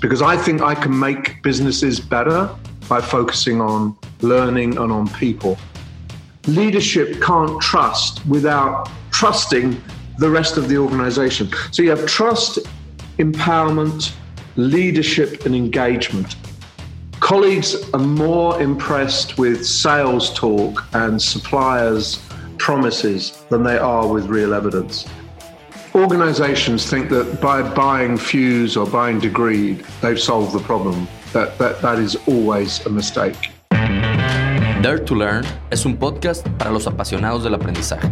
because I think I can make businesses better by focusing on learning and on people. Leadership can't trust without trusting the rest of the organization. So you have trust, empowerment, leadership, and engagement. Colleagues are more impressed with sales talk and suppliers' promises than they are with real evidence. Organizations think that by buying Fuse or buying Degree, they've solved the problem. That, that, that is always a mistake. Dare to Learn es un podcast para los apasionados del aprendizaje.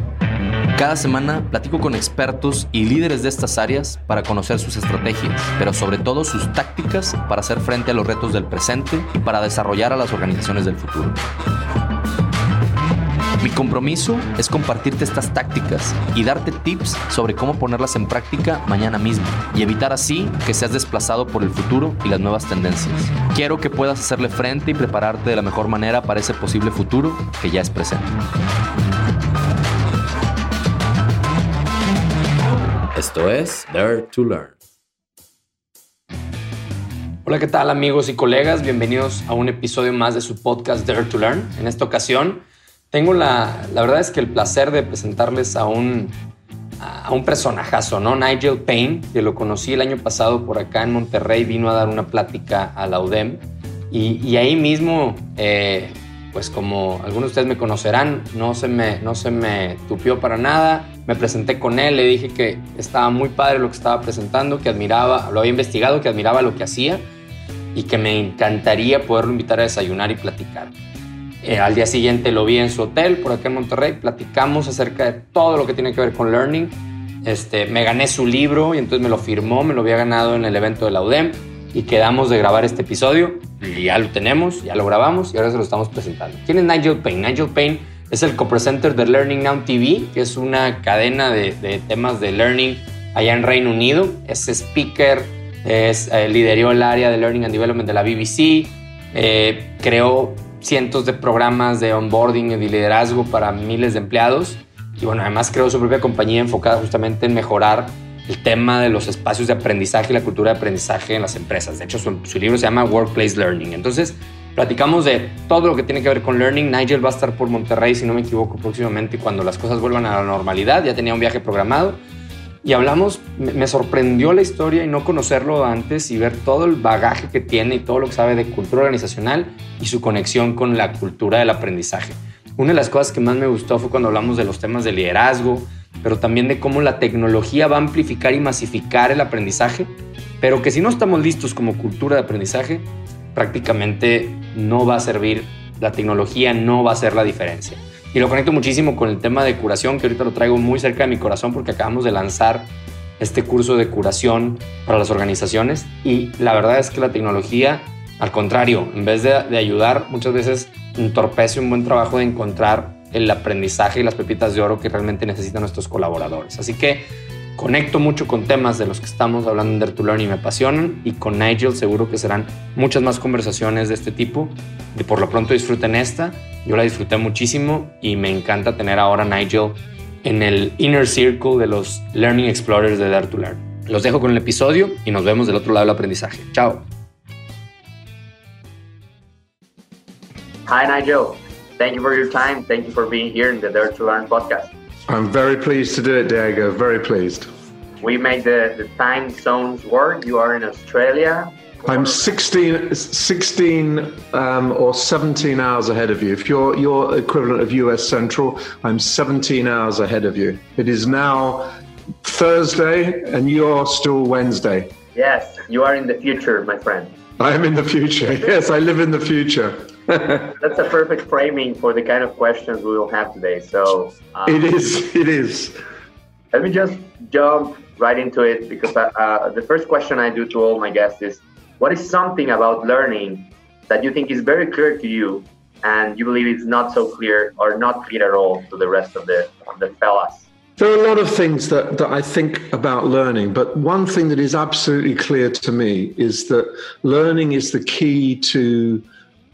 Cada semana platico con expertos y líderes de estas áreas para conocer sus estrategias, pero sobre todo sus tácticas para hacer frente a los retos del presente y para desarrollar a las organizaciones del futuro. Mi compromiso es compartirte estas tácticas y darte tips sobre cómo ponerlas en práctica mañana mismo y evitar así que seas desplazado por el futuro y las nuevas tendencias. Quiero que puedas hacerle frente y prepararte de la mejor manera para ese posible futuro que ya es presente. Esto es Dare to Learn. Hola, ¿qué tal amigos y colegas? Bienvenidos a un episodio más de su podcast Dare to Learn. En esta ocasión tengo la, la verdad es que el placer de presentarles a un, a un personajazo, ¿no? Nigel Payne, que lo conocí el año pasado por acá en Monterrey, vino a dar una plática a la UDEM y, ahí mismo eh, pues como algunos de ustedes me conocerán, no se me, no se me tupió para nada. Me presenté con él, le dije que estaba muy padre lo que estaba presentando, que admiraba, lo había investigado, que admiraba lo que hacía y que me encantaría poderlo invitar a desayunar y platicar. Eh, al día siguiente lo vi en su hotel por acá en Monterrey, platicamos acerca de todo lo que tiene que ver con learning. Este, me gané su libro y entonces me lo firmó, me lo había ganado en el evento de la UDEM y quedamos de grabar este episodio y ya lo tenemos, ya lo grabamos y ahora se lo estamos presentando. ¿Quién es Nigel Payne? Nigel Payne es el co-presenter de Learning Now TV, que es una cadena de, temas de learning allá en Reino Unido. Es speaker, es, eh, lideró el área de Learning and Development de la BBC, eh, creó cientos de programas de onboarding y de liderazgo para miles de empleados. Y bueno, además creó su propia compañía enfocada justamente en mejorar el tema de los espacios de aprendizaje y la cultura de aprendizaje en las empresas. De hecho, su, libro se llama Workplace Learning. Entonces, platicamos de todo lo que tiene que ver con learning. Nigel va a estar por Monterrey, si no me equivoco, próximamente cuando las cosas vuelvan a la normalidad. Ya tenía un viaje programado. Y hablamos, me sorprendió la historia y no conocerlo antes y ver todo el bagaje que tiene y todo lo que sabe de cultura organizacional y su conexión con la cultura del aprendizaje. Una de las cosas que más me gustó fue cuando hablamos de los temas de liderazgo, pero también de cómo la tecnología va a amplificar y masificar el aprendizaje, pero que si no estamos listos como cultura de aprendizaje, prácticamente no va a servir, la tecnología no va a hacer la diferencia. Y lo conecto muchísimo con el tema de curación, que ahorita lo traigo muy cerca de mi corazón porque acabamos de lanzar este curso de curación para las organizaciones y la verdad es que la tecnología, al contrario, en vez de, de ayudar, muchas veces entorpece un buen trabajo de encontrar el aprendizaje y las pepitas de oro que realmente necesitan nuestros colaboradores. Así que conecto mucho con temas de los que estamos hablando en Dare to Learn y me apasionan y con Nigel seguro que serán muchas más conversaciones de este tipo. Y por lo pronto disfruten esta. Yo la disfruté muchísimo y me encanta tener ahora a Nigel en el inner circle de los Learning Explorers de Dare to Learn. Los dejo con el episodio y nos vemos del otro lado del aprendizaje. Chao. Hi Nigel. Thank you for your time. Thank you for being here in the Dare to Learn podcast. I'm very pleased to do it, Diego. Very pleased. We make the, the time zones work. You are in Australia. I'm 16, 16 um, or 17 hours ahead of you. If you're your equivalent of US Central, I'm 17 hours ahead of you. It is now Thursday and you're still Wednesday. Yes, you are in the future, my friend. I am in the future. Yes, I live in the future. That's a perfect framing for the kind of questions we will have today. So um, it is. It is. Let me just jump right into it because uh, uh, the first question I do to all my guests is, what is something about learning that you think is very clear to you, and you believe it's not so clear or not clear at all to the rest of the of the fellas? There are a lot of things that, that I think about learning, but one thing that is absolutely clear to me is that learning is the key to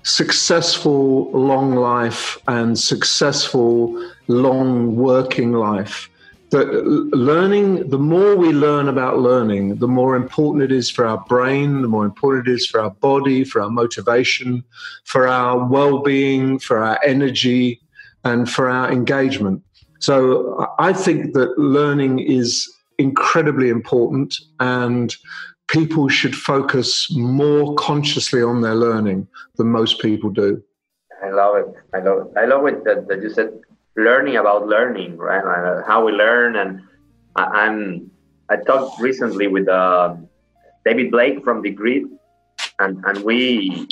successful long life and successful long working life. that learning, the more we learn about learning, the more important it is for our brain, the more important it is for our body, for our motivation, for our well being, for our energy, and for our engagement. So I think that learning is incredibly important and people should focus more consciously on their learning than most people do. I love it. I love it. I love it that, that you said learning about learning, right? Uh, how we learn. And I, am I talked recently with uh, David Blake from Degreed, and and we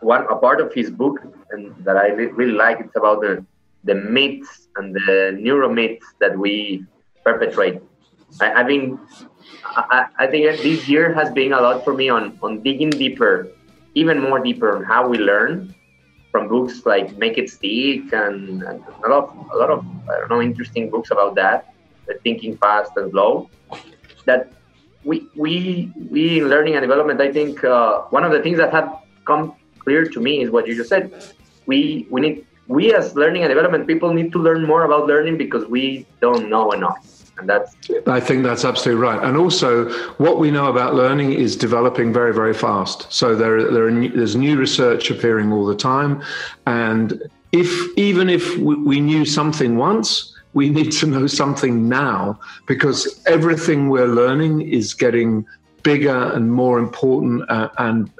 one a part of his book and that I really like. It's about the the myths and the neuro myths that we perpetrate. I, I think I, I think this year has been a lot for me on on digging deeper, even more deeper on how we learn from books like Make It Stick and, and a lot of a lot of I don't know interesting books about that, thinking fast and slow. That we we we in learning and development, I think uh, one of the things that have come clear to me is what you just said. We we need we as learning and development people need to learn more about learning because we don't know enough. And that's i think that's absolutely right. And also what we know about learning is developing very very fast. So there, there are, there's new research appearing all the time. And if even if we knew something once we need to know something now because everything we're learning is getting bigger and more important uh, and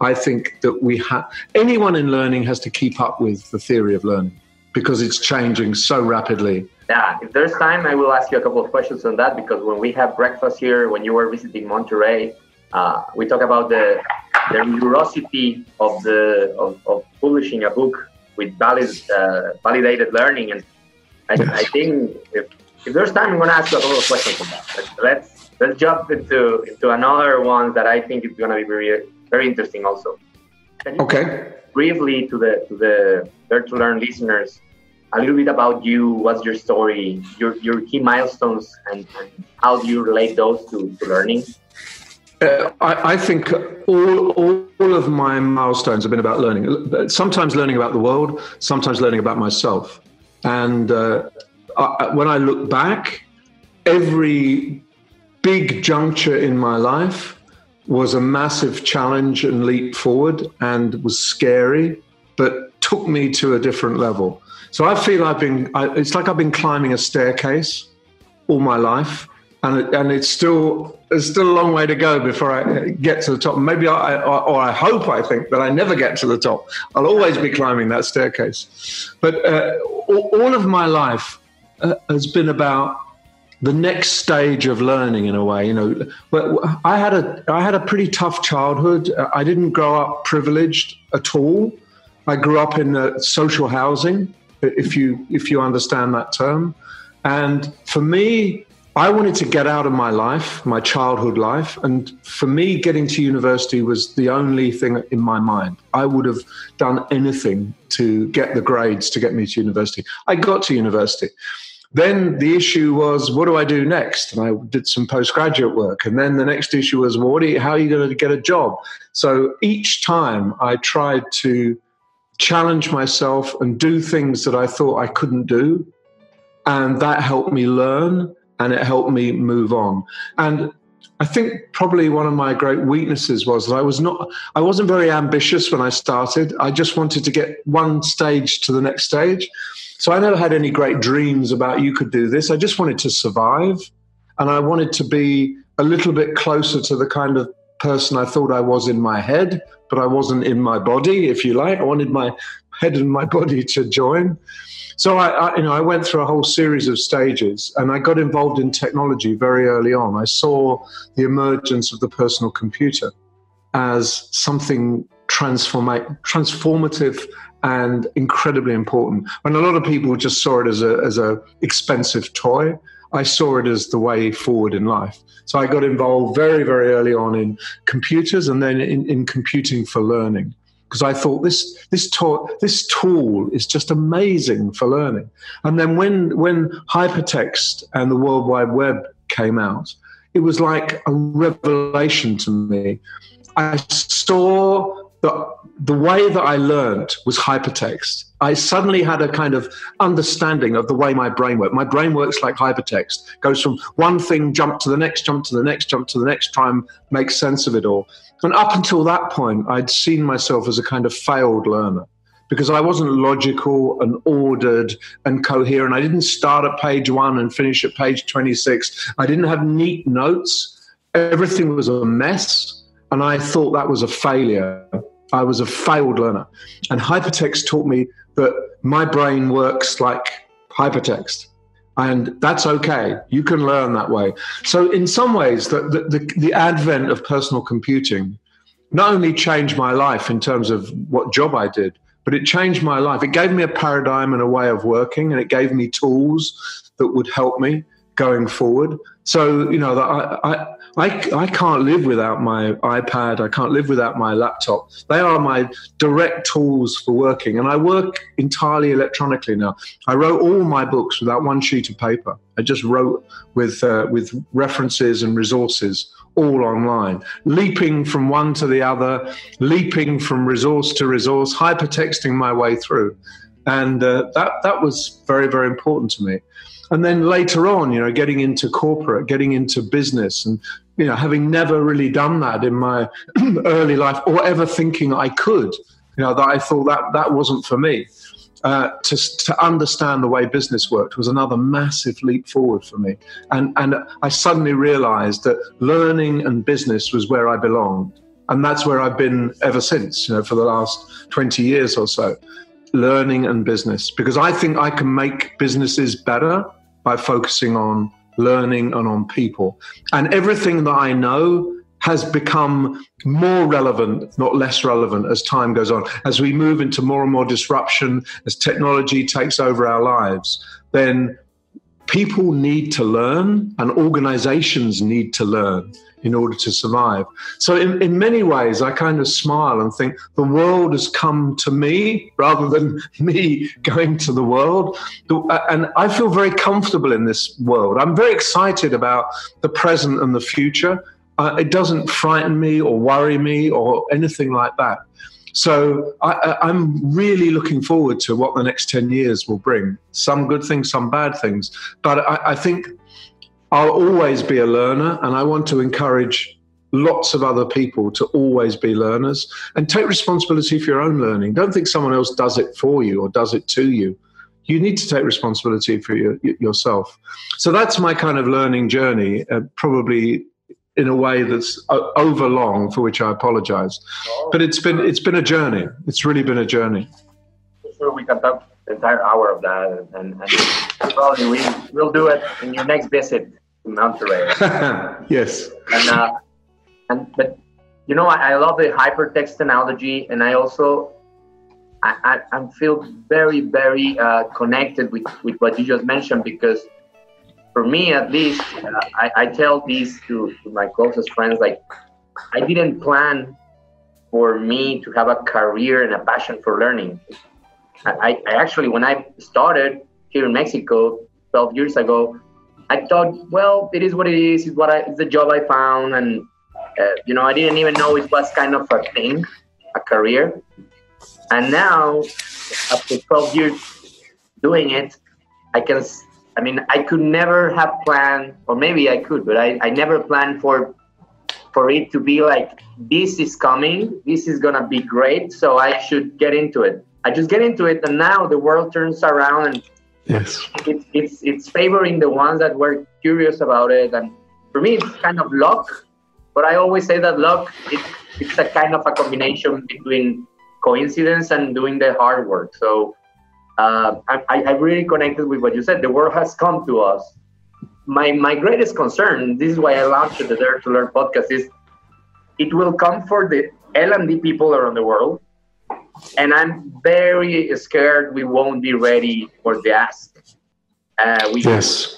i think that we have anyone in learning has to keep up with the theory of learning because it's changing so rapidly yeah, if there's time, I will ask you a couple of questions on that because when we have breakfast here, when you were visiting Monterrey, uh, we talk about the the curiosity of the of, of publishing a book with valid, uh, validated learning, and I, yes. I, think if, if there's time, I'm going to ask you a couple of questions on that. let's let's jump into into another one that I think is going to be very very interesting also. okay. Briefly to the to the Dare to Learn listeners a little bit about you. What's your story? Your your key milestones, and, and how do you relate those to, to learning? Uh, I, I, think all, all, all of my milestones have been about learning. Sometimes learning about the world, sometimes learning about myself. And uh, I, when I look back, every big juncture in my life was a massive challenge and leap forward and was scary, but took me to a different level. So I feel I've been, I, it's like I've been climbing a staircase all my life. And, and it's still it's still a long way to go before I get to the top. Maybe I, or I hope I think that I never get to the top. I'll always be climbing that staircase. But uh, all, all, of my life uh, has been about the next stage of learning in a way. You know, but I had a I had a pretty tough childhood. I didn't grow up privileged at all. I grew up in social housing if you if you understand that term. And for me, I wanted to get out of my life, my childhood life, and for me, getting to university was the only thing in my mind. I would have done anything to get the grades to get me to university. I got to university. Then the issue was, what do I do next? And I did some postgraduate work. And then the next issue was, well, you, how are you going to get a job? So each time I tried to challenge myself and do things that I thought I couldn't do. And that helped me learn and it helped me move on. And I think probably one of my great weaknesses was that I was not I wasn't very ambitious when I started. I just wanted to get one stage to the next stage. So I never had any great dreams about you could do this. I just wanted to survive and I wanted to be a little bit closer to the kind of person I thought I was in my head, but I wasn't in my body, if you like. I wanted my head and my body to join. So I, I, you know, I went through a whole series of stages, and I got involved in technology very early on. I saw the emergence of the personal computer as something transformative and incredibly important. When a lot of people just saw it as a as a expensive toy, I saw it as the way forward in life. So I got involved very, very early on in computers and then in, in computing for learning because I thought this this, to- this tool is just amazing for learning. And then when when hypertext and the World Wide Web came out, it was like a revelation to me. I saw the, the way that I learned was hypertext. I suddenly had a kind of understanding of the way my brain works. My brain works like hypertext, goes from one thing, jump to the next, jump to the next, jump to the next, try and make sense of it all. And up until that point, I'd seen myself as a kind of failed learner because I wasn't logical and ordered and coherent. I didn't start at page one and finish at page 26. I didn't have neat notes. Everything was a mess. And I thought that was a failure. I was a failed learner. And hypertext taught me that my brain works like hypertext. And that's okay. You can learn that way. So, in some ways, the, the, the, advent of personal computing not only changed my life in terms of what job I did, but it changed my life. It gave me a paradigm and a way of working, and it gave me tools that would help me going forward. So, you know, I, I, I can't live without my iPad. I can't live without my laptop. They are my direct tools for working. And I work entirely electronically now. I wrote all my books without one sheet of paper. I just wrote with, uh, with references and resources all online, leaping from one to the other, leaping from resource to resource, hypertexting my way through. And uh, that, that was very, very important to me and then later on you know getting into corporate getting into business and you know having never really done that in my early life or ever thinking i could you know that i thought that that wasn't for me uh, to, to understand the way business worked was another massive leap forward for me. And, and I suddenly realized that learning and business was where I belonged. And that's where I've been ever since, you know, for the last 20 years or so, learning and business. Because I think I can make businesses better by focusing on learning and on people. And everything that I know has become more relevant, not less relevant, as time goes on. As we move into more and more disruption, as technology takes over our lives, then people need to learn and organizations need to learn in order to survive. So, in, in many ways, I kind of smile and think the world has come to me rather than me going to the world. And I feel very comfortable in this world. I'm very excited about the present and the future. Uh, it doesn't frighten me or worry me or anything like that. So I, am really looking forward to what the next 10 years will bring. Some good things, some bad things. But I, I think I'll always be a learner, and I want to encourage lots of other people to always be learners and take responsibility for your own learning. Don't think someone else does it for you or does it to you. You need to take responsibility for your, yourself. So that's my kind of learning journey, uh, probably in a way that's over long, for which I apologize. But it's been it's been a journey. It's really been a journey. Sure, we can talk entire hour of that, and, and probably we will do it in your next visit to Monterrey. yes. And uh, and but you know I, I love the hypertext analogy, and I also I, I, I feel very very uh, connected with with what you just mentioned because for me at least uh, I, I tell these to, to my closest friends like I didn't plan for me to have a career and a passion for learning. I, I actually, when I started here in Mexico 12 years ago, I thought, well, it is what it is. It's what I, it's the job I found, and uh, you know, I didn't even know it was kind of a thing, a career. And now, after 12 years doing it, I can. I mean, I could never have planned, or maybe I could, but I, I never planned for for it to be like this is coming, this is gonna be great, so I should get into it. I just get into it, and now the world turns around and Yes. It's, it's, it's favoring the ones that were curious about it. And for me, it's kind of luck. But I always say that luck, it, it's a kind of a combination between coincidence and doing the hard work. So uh, I, I really connected with what you said. The world has come to us. My, my greatest concern, this is why I launched the Dare to Learn podcast, is it will come for the L&D people around the world and I'm very scared we won't be ready for the ask. Uh, we yes.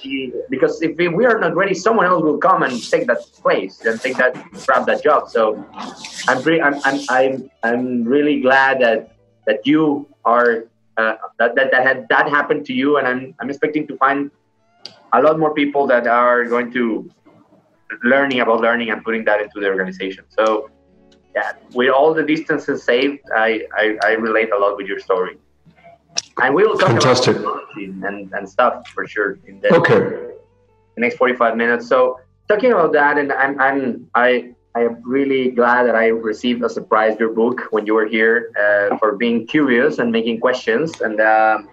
because if we are not ready, someone else will come and take that place and take that grab that job. So I'm re- I'm, I'm I'm I'm really glad that that you are uh, that that that had that happened to you, and I'm I'm expecting to find a lot more people that are going to learning about learning and putting that into the organization. So yeah, with all the distances saved, I, I, I relate a lot with your story. And we will talk Fantastic. about and, and stuff for sure in the, Okay. the next 45 minutes. So talking about that, and I'm, I'm I I am really glad that I received a surprise your book when you were here uh, for being curious and making questions. And um,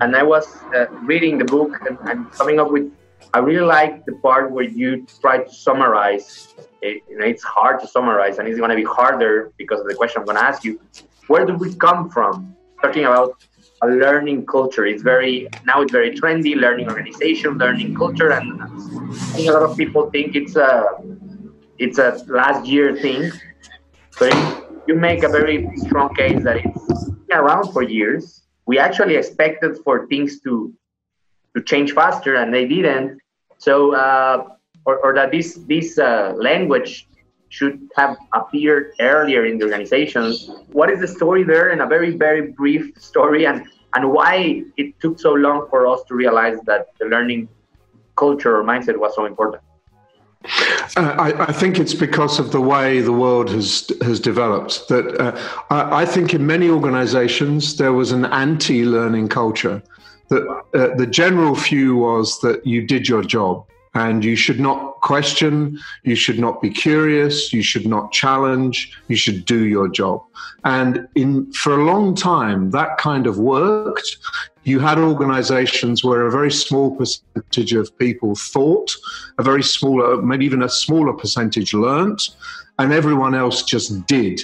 and I was uh, reading the book and I'm coming up with. I really like the part where you try to summarize. It, it's hard to summarize, and it's going to be harder because of the question I'm going to ask you. Where do we come from? Talking about a learning culture. It's very now it's very trendy. Learning organization, learning culture, and I think a lot of people think it's a it's a last year thing. But you make a very strong case that it's been around for years. We actually expected for things to to change faster, and they didn't. So, uh, or, or that this this uh, language should have appeared earlier in the organizations. What is the story there in a very very brief story, and and why it took so long for us to realize that the learning culture or mindset was so important? Uh, I, I, think it's because of the way the world has has developed. That uh, I, I, think in many organisations there was an anti-learning culture. That uh, the general view was that you did your job and you should not question, you should not be curious, you should not challenge, you should do your job. And in for a long time that kind of worked. You had organizations where a very small percentage of people thought, a very smaller, maybe even a smaller percentage learnt, and everyone else just did.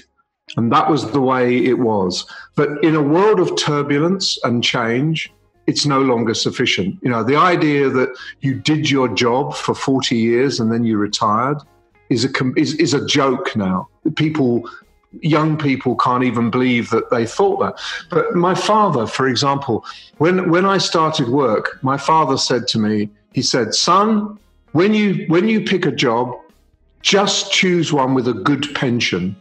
And that was the way it was. But in a world of turbulence and change, it's no longer sufficient. You know, the idea that you did your job for 40 years and then you retired is a is, is a joke now. People young people can't even believe that they thought that. But my father, for example, when when I started work, my father said to me, he said, "Son, when you when you pick a job, just choose one with a good pension."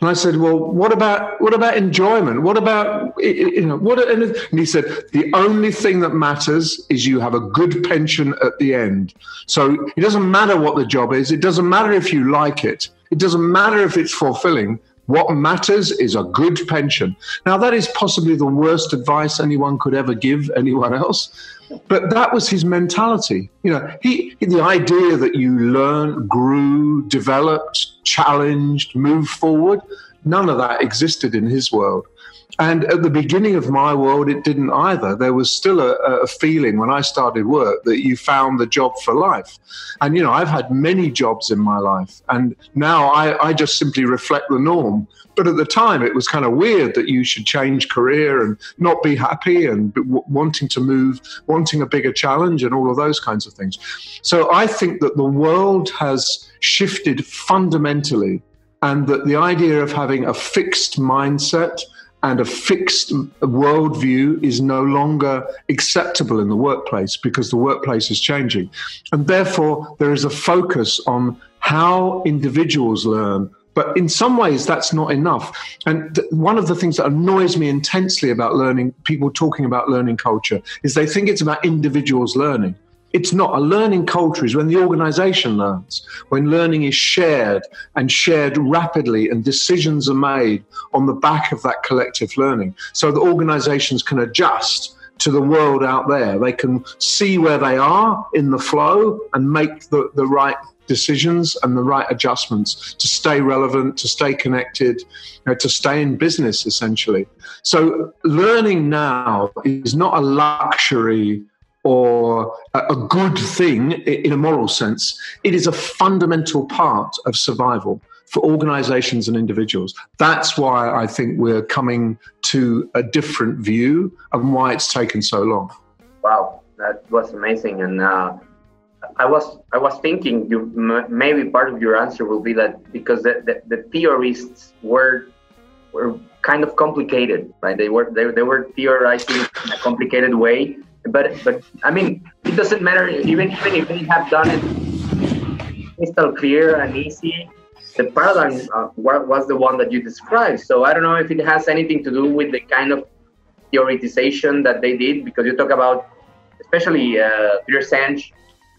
And I said, "Well, what about what about enjoyment? What about you know what?" And he said, "The only thing that matters is you have a good pension at the end. So it doesn't matter what the job is. It doesn't matter if you like it. It doesn't matter if it's fulfilling. What matters is a good pension." Now, that is possibly the worst advice anyone could ever give anyone else. But that was his mentality. You know, he the idea that you learn, grew, developed, challenged, moved forward, none of that existed in his world. And at the beginning of my world, it didn't either. There was still a, a, feeling when I started work that you found the job for life. And, you know, I've had many jobs in my life. And now I, I just simply reflect the norm. But at the time, it was kind of weird that you should change career and not be happy and wanting to move, wanting a bigger challenge, and all of those kinds of things. So I think that the world has shifted fundamentally. And that the idea of having a fixed mindset, and a fixed worldview is no longer acceptable in the workplace because the workplace is changing. And therefore, there is a focus on how individuals learn. But in some ways, that's not enough. And th- one of the things that annoys me intensely about learning, people talking about learning culture, is they think it's about individuals learning. It's not. A learning culture is when the organization learns, when learning is shared and shared rapidly, and decisions are made on the back of that collective learning. So the organizations can adjust to the world out there. They can see where they are in the flow and make the, the right decisions and the right adjustments to stay relevant, to stay connected, you know, to stay in business, essentially. So, learning now is not a luxury or a good thing in a moral sense, it is a fundamental part of survival for organizations and individuals. That's why I think we're coming to a different view and why it's taken so long. Wow, that was amazing. And uh, I was I was thinking you maybe part of your answer will be that because the, the, the theorists were were kind of complicated, right? They were they, they were theorizing in a complicated way but but I mean, it doesn't matter even even if they have done it crystal clear and easy. The paradigm uh, was the one that you described. So I don't know if it has anything to do with the kind of theoretization that they did, because you talk about, especially uh, Peter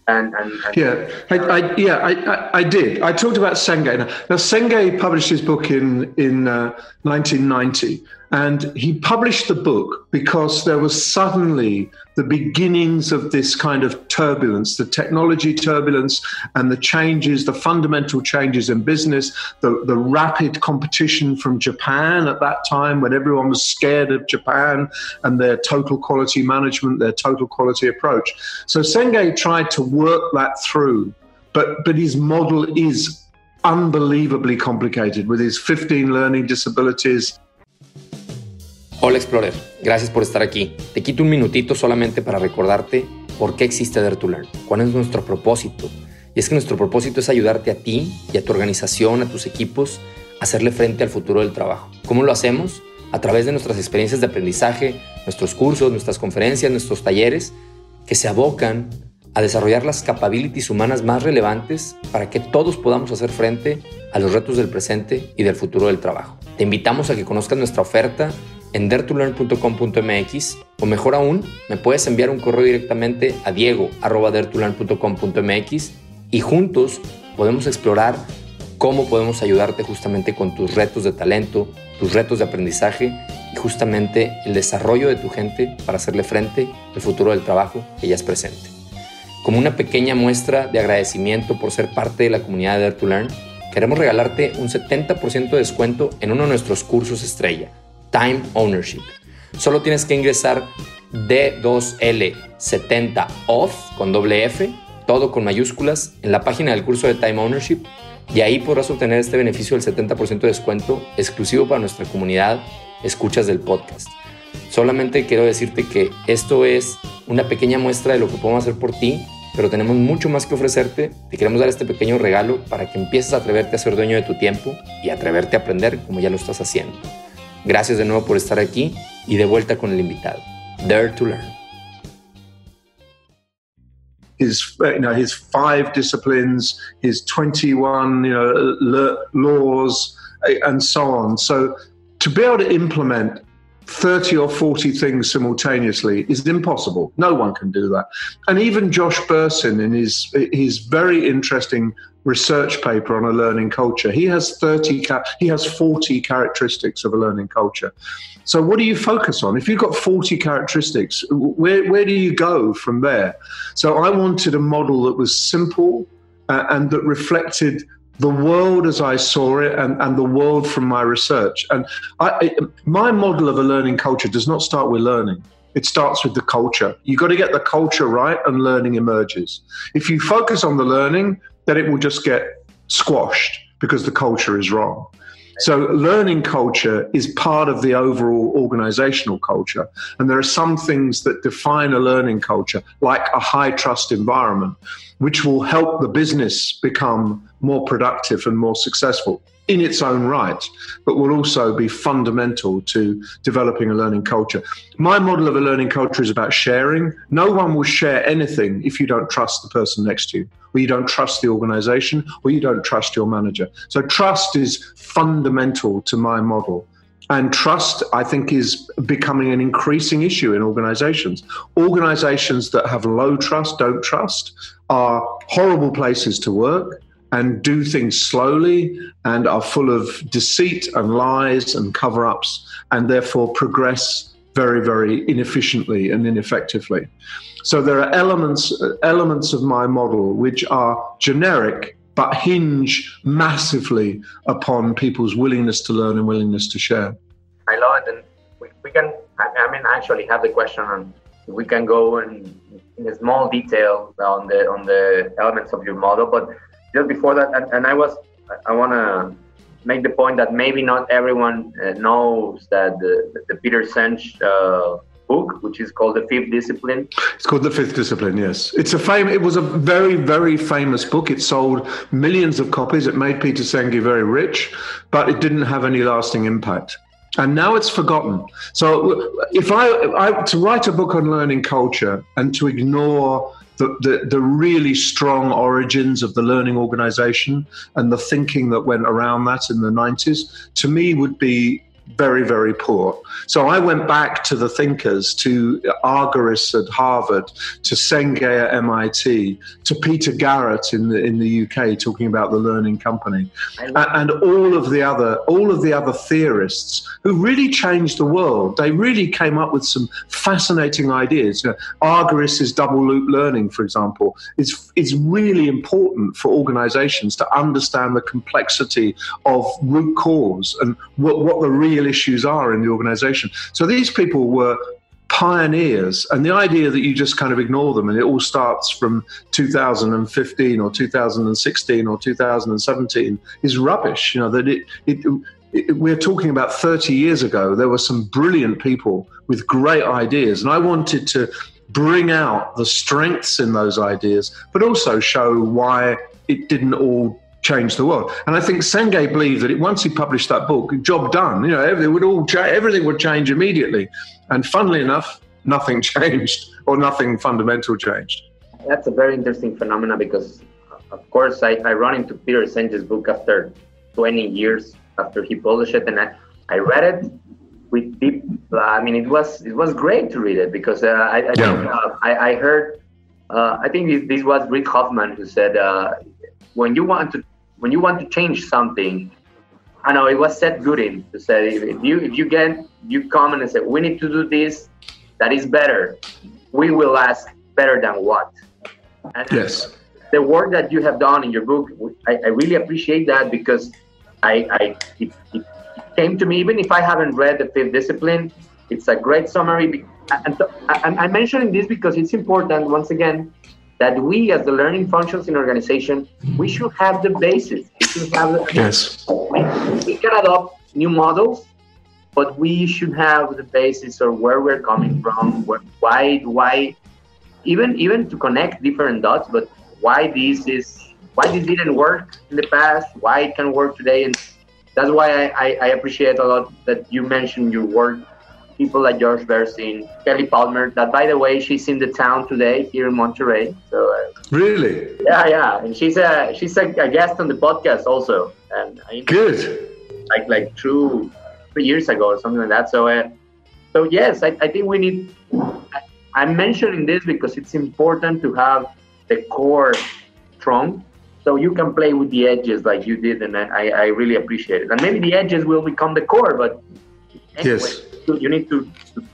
And, and, and yeah, I, I, yeah, I, I, did. I talked about Senge. Now, now Senge published his book in in uh, 1990, and he published the book because there was suddenly the beginnings of this kind of turbulence, the technology turbulence and the changes, the fundamental changes in business, the, the rapid competition from Japan at that time when everyone was scared of Japan and their total quality management, their total quality approach. So Senge tried to work that through, but, but his model is unbelievably complicated with his 15 learning disabilities Hola Explorer, gracias por estar aquí. Te quito un minutito solamente para recordarte por qué existe Dare to Learn, cuál es nuestro propósito. Y es que nuestro propósito es ayudarte a ti y a tu organización, a tus equipos, a hacerle frente al futuro del trabajo. ¿Cómo lo hacemos? A través de nuestras experiencias de aprendizaje, nuestros cursos, nuestras conferencias, nuestros talleres, que se abocan a desarrollar las capabilities humanas más relevantes para que todos podamos hacer frente a los retos del presente y del futuro del trabajo. Te invitamos a que conozcas nuestra oferta en dertulearn.com.mx o mejor aún, me puedes enviar un correo directamente a diego.dertulearn.com.mx y juntos podemos explorar cómo podemos ayudarte justamente con tus retos de talento, tus retos de aprendizaje y justamente el desarrollo de tu gente para hacerle frente al futuro del trabajo que ya es presente. Como una pequeña muestra de agradecimiento por ser parte de la comunidad de Dare to Learn, queremos regalarte un 70% de descuento en uno de nuestros cursos estrella Time Ownership. Solo tienes que ingresar D2L70OFF con doble F, todo con mayúsculas, en la página del curso de Time Ownership y ahí podrás obtener este beneficio del 70% de descuento exclusivo para nuestra comunidad escuchas del podcast. Solamente quiero decirte que esto es una pequeña muestra de lo que podemos hacer por ti, pero tenemos mucho más que ofrecerte. Te queremos dar este pequeño regalo para que empieces a atreverte a ser dueño de tu tiempo y atreverte a aprender como ya lo estás haciendo. Gracias de nuevo por estar aquí y de vuelta con el invitado. Dare to learn. His, you know, his five disciplines, his 21, you know, laws, eh, and so on. So to be able to implement 30 or 40 things simultaneously is impossible. No one can do that. And even Josh Bersin, in his, his very interesting research paper on a learning culture, he has 30, he has 40 characteristics of a learning culture. So, what do you focus on? If you've got 40 characteristics, where, where do you go from there? So, I wanted a model that was simple uh, and that reflected the world as I saw it and, and the world from my research. And I, my model of a learning culture does not start with learning. It starts with the culture. You've got to get the culture right and learning emerges. If you focus on the learning, then it will just get squashed because the culture is wrong. So, learning culture is part of the overall organizational culture. And there are some things that define a learning culture, like a high trust environment, which will help the business become more productive and more successful in its own right, but will also be fundamental to developing a learning culture. My model of a learning culture is about sharing. No one will share anything if you don't trust the person next to you, or you don't trust the organization, or you don't trust your manager. So, trust is fundamental to my model. And trust, I think, is becoming an increasing issue in organizations. Organizations that have low trust, don't trust, are horrible places to work and do things slowly and are full of deceit and lies and cover ups and therefore progress very, very inefficiently and ineffectively. So there are elements, elements of my model which are generic but hinge massively upon people's willingness to learn and willingness to share. I love it. And we, we can, I mean, actually have the question on we can go in, in small detail on the on the elements of your model, but just before that, and, and I was, I want to make the point that maybe not everyone uh, knows that the, the Peter Senge uh, book, which is called The Fifth Discipline. It's called The Fifth Discipline. Yes, it's a fame. It was a very, very famous book. It sold millions of copies. It made Peter Senge very rich, but it didn't have any lasting impact. And now it's forgotten. So, if I, I to write a book on learning culture and to ignore the, the, the, really strong origins of the learning organization and the thinking that went around that in the 90s, to me would be very, very poor. So I went back to the thinkers, to Argyris at Harvard, to Senge at MIT, to Peter Garrett in the in the UK, talking about the learning company, and, and all of the other all of the other theorists who really changed the world. They really came up with some fascinating ideas. You know, Argyris's double loop learning, for example, is is really important for organizations to understand the complexity of root cause and what, what the real issues are in the organization. So these people were pioneers and the idea that you just kind of ignore them and it all starts from 2015 or 2016 or 2017 is rubbish you know that it, it, it we're talking about 30 years ago there were some brilliant people with great ideas and i wanted to bring out the strengths in those ideas but also show why it didn't all change the world. And I think Senge believed that it, once he published that book, job done. You know, everything would all cha- everything would change immediately. And funnily enough, nothing changed or nothing fundamental changed. That's a very interesting phenomenon because, of course, I, I run into Peter Senge's book after 20 years after he published it, and I, I read it with deep. Uh, I mean, it was it was great to read it because uh, I I, yeah. think, uh, I, I heard. Uh, I think this, this was Rick Hoffman who said uh, when you want to when you want to change something, I know it was Seth Godin to say if you if you get you come and say we need to do this, that is better. We will ask better than what. And yes. The work that you have done in your book, I, I really appreciate that because I, I it, it, came to me even if I haven't read the Fifth Discipline. It's a great summary. And I'm mentioning this because it's important. Once again, that we as the learning functions in organization we should have the basis. We should have the, yes. We, we can adopt new models but we should have the basis of where we're coming from where, why why even even to connect different dots but why this is why this didn't work in the past why it can work today and that's why I, I, I appreciate a lot that you mentioned your work people like George Bernstein, Kelly Palmer. That, by the way, she's in the town today here in Monterrey. So uh, really, yeah, yeah, and she's a she's a, a guest on the podcast also. And I good, like like two three years ago or something like that. So uh, so yes, I, I think we need. I, I'm mentioning this because it's important to have the core strong so you can play with the edges like you did and I, I really appreciate it and maybe the edges will become the core but anyway, yes to, you need to,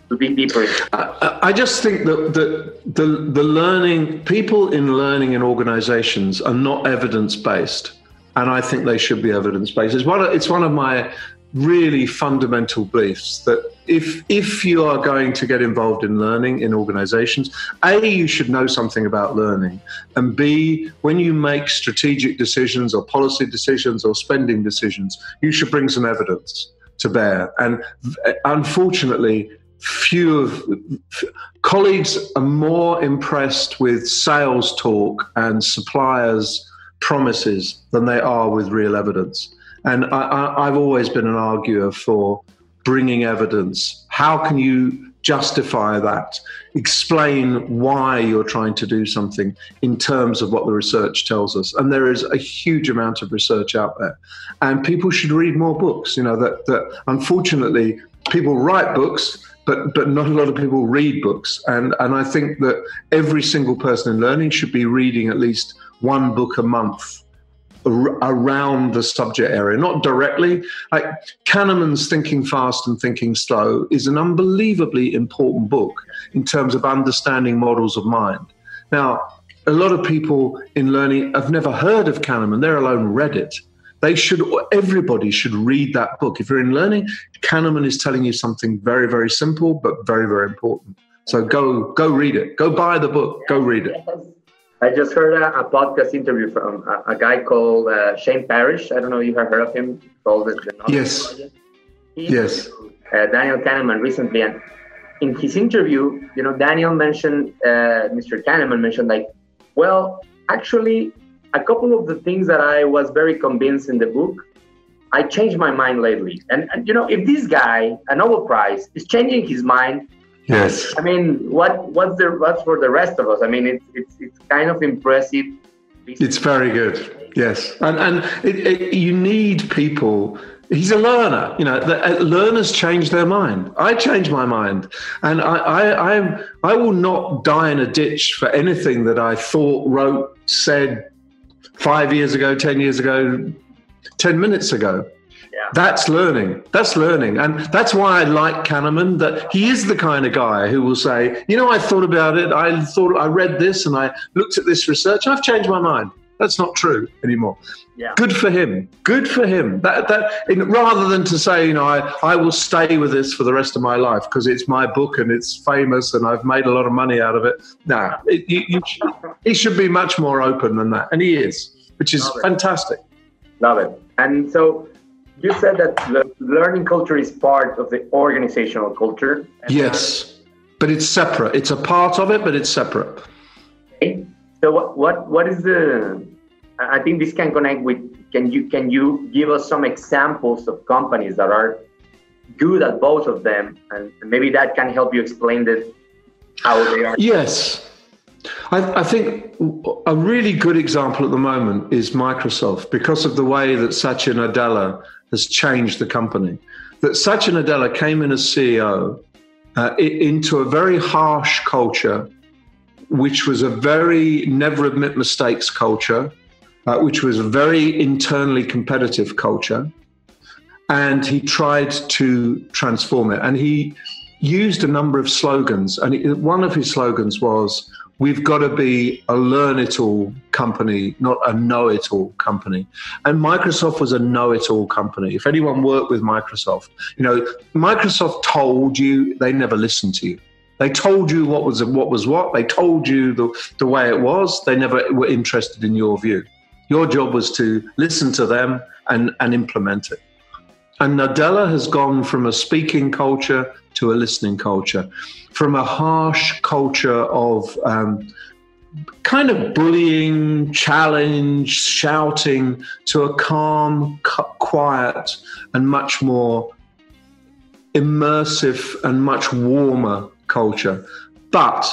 to, dig deeper. I, I just think that the, the, the learning, people in learning in organizations are not evidence based. And I think they should be evidence based. It's one of, it's one of my really fundamental beliefs that if if you are going to get involved in learning in organizations a you should know something about learning and b when you make strategic decisions or policy decisions or spending decisions you should bring some evidence to bear. And uh, unfortunately, few of colleagues are more impressed with sales talk and suppliers' promises than they are with real evidence. And I, have always been an arguer for bringing evidence. How can you justify that? Explain why you're trying to do something in terms of what the research tells us. And there is a huge amount of research out there. And people should read more books. You know, that, that unfortunately people write books, but but not a lot of people read books. And and I think that every single person in learning should be reading at least one book a month around the subject area, not directly. Like Kahneman's Thinking Fast and Thinking Slow is an unbelievably important book in terms of understanding models of mind. Now, a lot of people in learning have never heard of Kahneman, they're alone read it. They should, everybody should read that book. If you're in learning, Kahneman is telling you something very, very simple, but very, very important. So go, go read it. Go buy the book. Go read it. I just heard a, a podcast interview from a, a guy called uh, Shane Parrish. I don't know if you have heard of him. Called the, the yes. He yes. Uh, Daniel Kahneman recently, and in his interview, you know, Daniel mentioned, uh, Mr. Kahneman mentioned, like, well, actually, a couple of the things that I was very convinced in the book, I changed my mind lately. And, and you know, if this guy, a Nobel Prize, is changing his mind Yes. I mean, what what's the what's for the rest of us? I mean, it's it's it's kind of impressive. It's very good. Yes, and and it, it, you need people he's a learner. You know, the, uh, learners change their mind. I change my mind, and I, I, I, I will not die in a ditch for anything that I thought, wrote, said five years ago, ten years ago, ten minutes ago. Yeah. That's learning. That's learning. And that's why I like Kahneman, that he is the kind of guy who will say, you know, I thought about it. I thought, I read this and I looked at this research. I've changed my mind. That's not true anymore. Yeah. Good for him. Good for him. That that in, rather than to say, you know, I, I will stay with this for the rest of my life because it's my book and it's famous and I've made a lot of money out of it. No, it, you, you should, he should be much more open than that, and he is, which is Love fantastic. Love it. And so you said that learning culture is part of the organizational culture. Yes, but it's separate. It's a part of it, but it's separate. Okay. So what what what is the I think this can connect with can you can you give us some examples of companies that are good at both of them and maybe that can help you explain this how they are yes I, I, think a really good example at the moment is Microsoft because of the way that Satya Nadella has changed the company. That Satya Nadella came in as CEO uh, into a very harsh culture, which was a very never admit mistakes culture, uh, which was a very internally competitive culture. And he tried to transform it. And he used a number of slogans. And one of his slogans was, We've got to be a learn it all company, not a know it all company. And Microsoft was a know it all company. If anyone worked with Microsoft, you know, Microsoft told you they never listened to you. They told you what was what was what. They told you the, the way it was. They never were interested in your view. Your job was to listen to them and, and implement it. And Nadella has gone from a speaking culture to a listening culture, from a harsh culture of um, kind of bullying, challenge, shouting, to a calm, quiet, and much more immersive and much warmer culture. But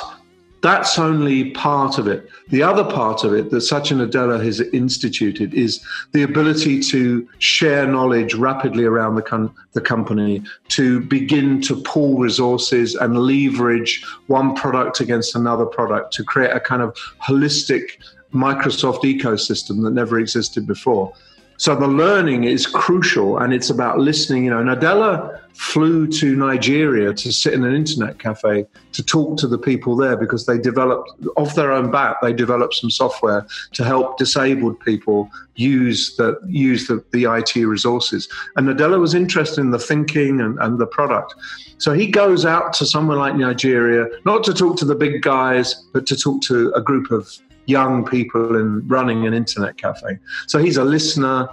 that's only part of it. The other part of it that Satya Nadella has instituted is the ability to share knowledge rapidly around the, com- the company, to begin to pool resources and leverage one product against another product to create a kind of holistic Microsoft ecosystem that never existed before. So the learning is crucial and it's about listening. You know, Nadella flew to Nigeria to sit in an internet cafe to talk to the people there because they developed, off their own bat, they developed some software to help disabled people use the use the, the IT resources. And Nadella was interested in the thinking and, and the product. So he goes out to somewhere like Nigeria, not to talk to the big guys, but to talk to a group of young people and running an internet cafe. So he's a listener,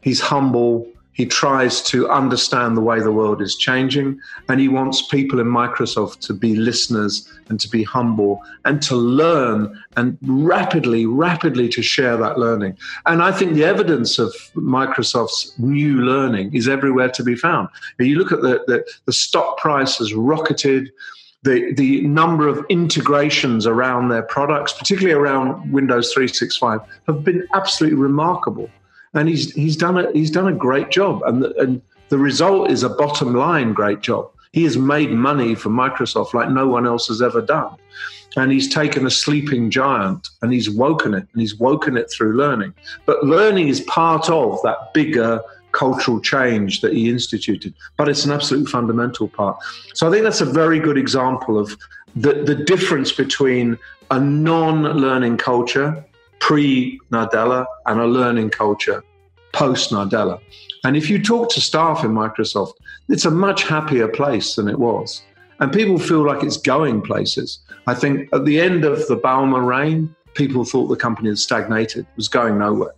he's humble, he tries to understand the way the world is changing, and he wants people in Microsoft to be listeners and to be humble and to learn and rapidly, rapidly to share that learning. And I think the evidence of Microsoft's new learning is everywhere to be found. You look at the, the, the stock price has rocketed the, the number of integrations around their products, particularly around Windows 365, have been absolutely remarkable. And he's, he's, done, a, he's done a great job. And the, and the result is a bottom line great job. He has made money for Microsoft like no one else has ever done. And he's taken a sleeping giant and he's woken it, and he's woken it through learning. But learning is part of that bigger cultural change that he instituted, but it's an absolute fundamental part. So I think that's a very good example of the, the difference between a non learning culture pre Nadella and a learning culture post Nadella. And if you talk to staff in Microsoft, it's a much happier place than it was. And people feel like it's going places. I think at the end of the Ballmer reign, people thought the company had stagnated, was going nowhere.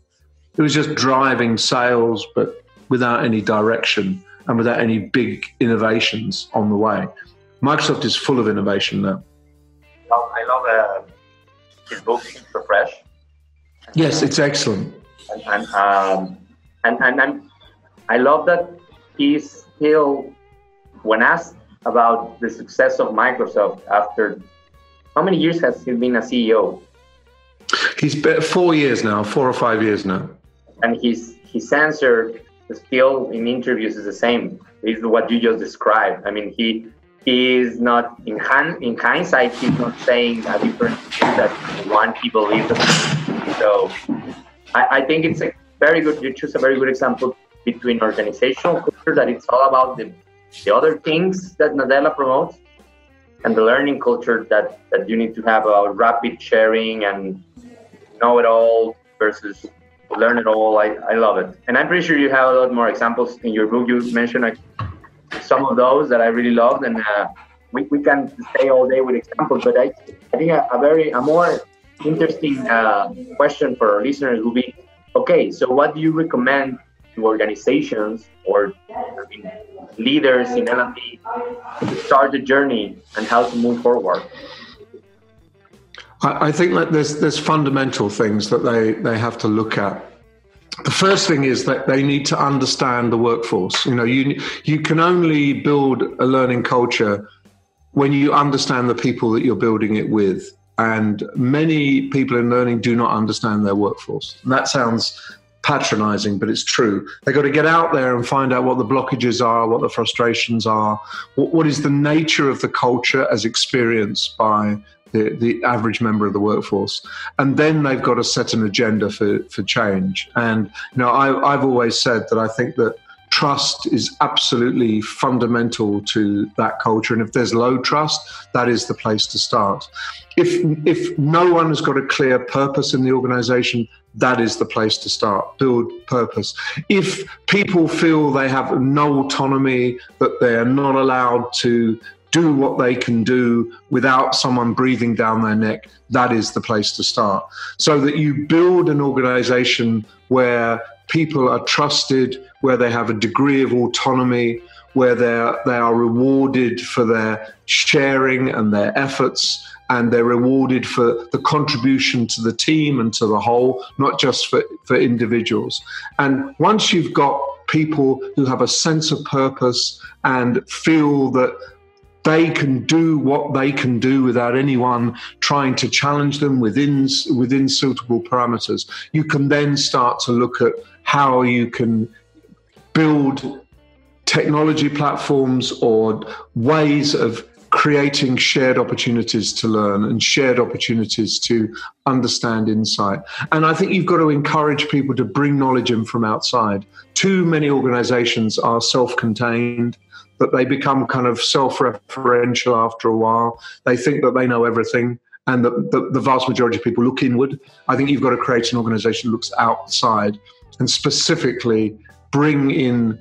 It was just driving sales, but without any direction and without any big innovations on the way. Microsoft is full of innovation now. I love uh, his book, Refresh. Yes, it's excellent. And and, um, and and and I love that he's still, when asked about the success of Microsoft after how many years has he been a CEO? He's been four years now, four or five years now. And he's his answer skill in interviews is the same. Is what you just described. I mean, he he is not in hand, in hindsight. He's not saying a different thing that one he believes. So, I, I think it's a very good. You choose a very good example between organizational culture that it's all about the the other things that Nadella promotes and the learning culture that, that you need to have a rapid sharing and know it all versus learn it all. I, I love it. And I'm pretty sure you have a lot more examples in your book. You mentioned like, some of those that I really loved, and uh, we, we can stay all day with examples. But I, I think a, a very a more interesting uh, question for our listeners would be, okay, so what do you recommend to organizations or I mean, leaders in L&D to start the journey and how to move forward? I, I think that there's there's fundamental things that they, they have to look at. The first thing is that they need to understand the workforce. You know, you you can only build a learning culture when you understand the people that you're building it with. And many people in learning do not understand their workforce. And that sounds patronizing, but it's true. They've got to get out there and find out what the blockages are, what the frustrations are, what, what is the nature of the culture as experienced by the, the average member of the workforce. And then they've got to set an agenda for, for change. And, you know, I, I've always said that I think that trust is absolutely fundamental to that culture. And if there's low trust, that is the place to start. If, if no one has got a clear purpose in the organization, that is the place to start. Build purpose. If people feel they have no autonomy, that they are not allowed to do what they can do without someone breathing down their neck, that is the place to start. So that you build an organization where people are trusted, where they have a degree of autonomy, where they are, they are rewarded for their sharing and their efforts and they're rewarded for the contribution to the team and to the whole, not just for, for individuals. And once you've got people who have a sense of purpose and feel that they can do what they can do without anyone trying to challenge them within within suitable parameters. You can then start to look at how you can build technology platforms or ways of creating shared opportunities to learn and shared opportunities to understand insight. And I think you've got to encourage people to bring knowledge in from outside. Too many organizations are self contained, that they become kind of self referential after a while. They think that they know everything. And the, the, the vast majority of people look inward. I think you've got to create an organization that looks outside and specifically bring in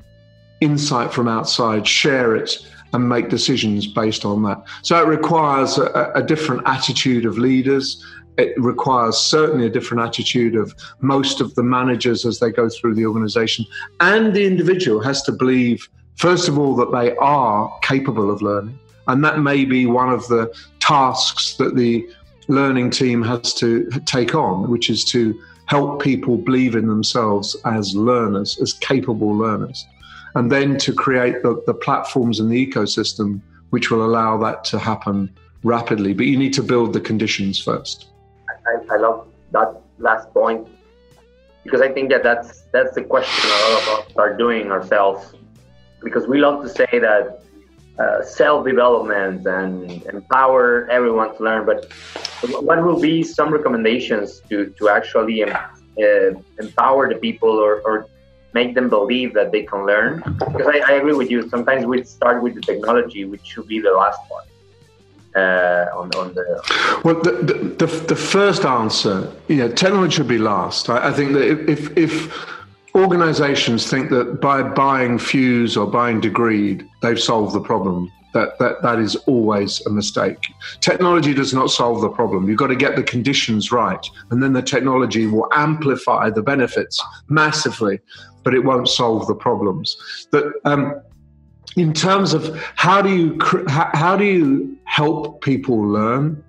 insight from outside, share it, and make decisions based on that. So it requires a, a different attitude of leaders. It requires certainly a different attitude of most of the managers as they go through the organization. And the individual has to believe, first of all, that they are capable of learning. And that may be one of the tasks that the learning team has to take on, which is to help people believe in themselves as learners, as capable learners and then to create the, the platforms and the ecosystem which will allow that to happen rapidly. But you need to build the conditions first. I, I love that last point because I think that that's that's the question a lot of us are doing ourselves because we love to say that uh, self-development and empower everyone to learn but what will be some recommendations to, to actually uh, empower the people or, or make them believe that they can learn. Because I, I agree with you. Sometimes we start with the technology, which should be the last one. Uh, on, on the well, the, the, the, the, first answer, yeah, technology should be last. I, I think that if, if organizations think that by buying Fuse or buying Degreed, they've solved the problem, that, that, that is always a mistake. Technology does not solve the problem. You've got to get the conditions right, and then the technology will amplify the benefits massively, but it won't solve the problems. That um, in terms of how do you how do you help people learn?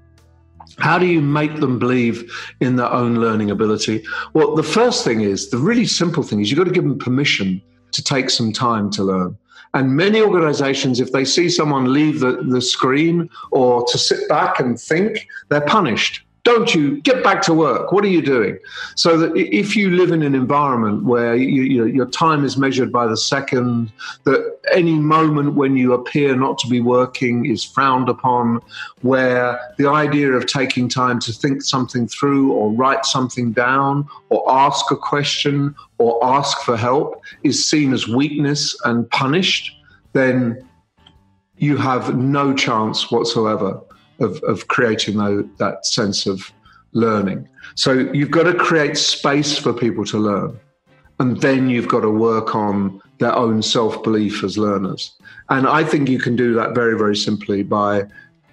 How do you make them believe in their own learning ability? Well, the first thing is the really simple thing is you've got to give them permission to take some time to learn. And many organizations, if they see someone leave the, the screen or to sit back and think, they're punished. Don't you get back to work? What are you doing? So that if you live in an environment where you, you know, your time is measured by the second, that any moment when you appear not to be working is frowned upon, where the idea of taking time to think something through or write something down or ask a question or ask for help is seen as weakness and punished, then you have no chance whatsoever of, of creating that, that sense of learning. So you've got to create space for people to learn. And then you've got to work on their own self belief as learners. And I think you can do that very, very simply by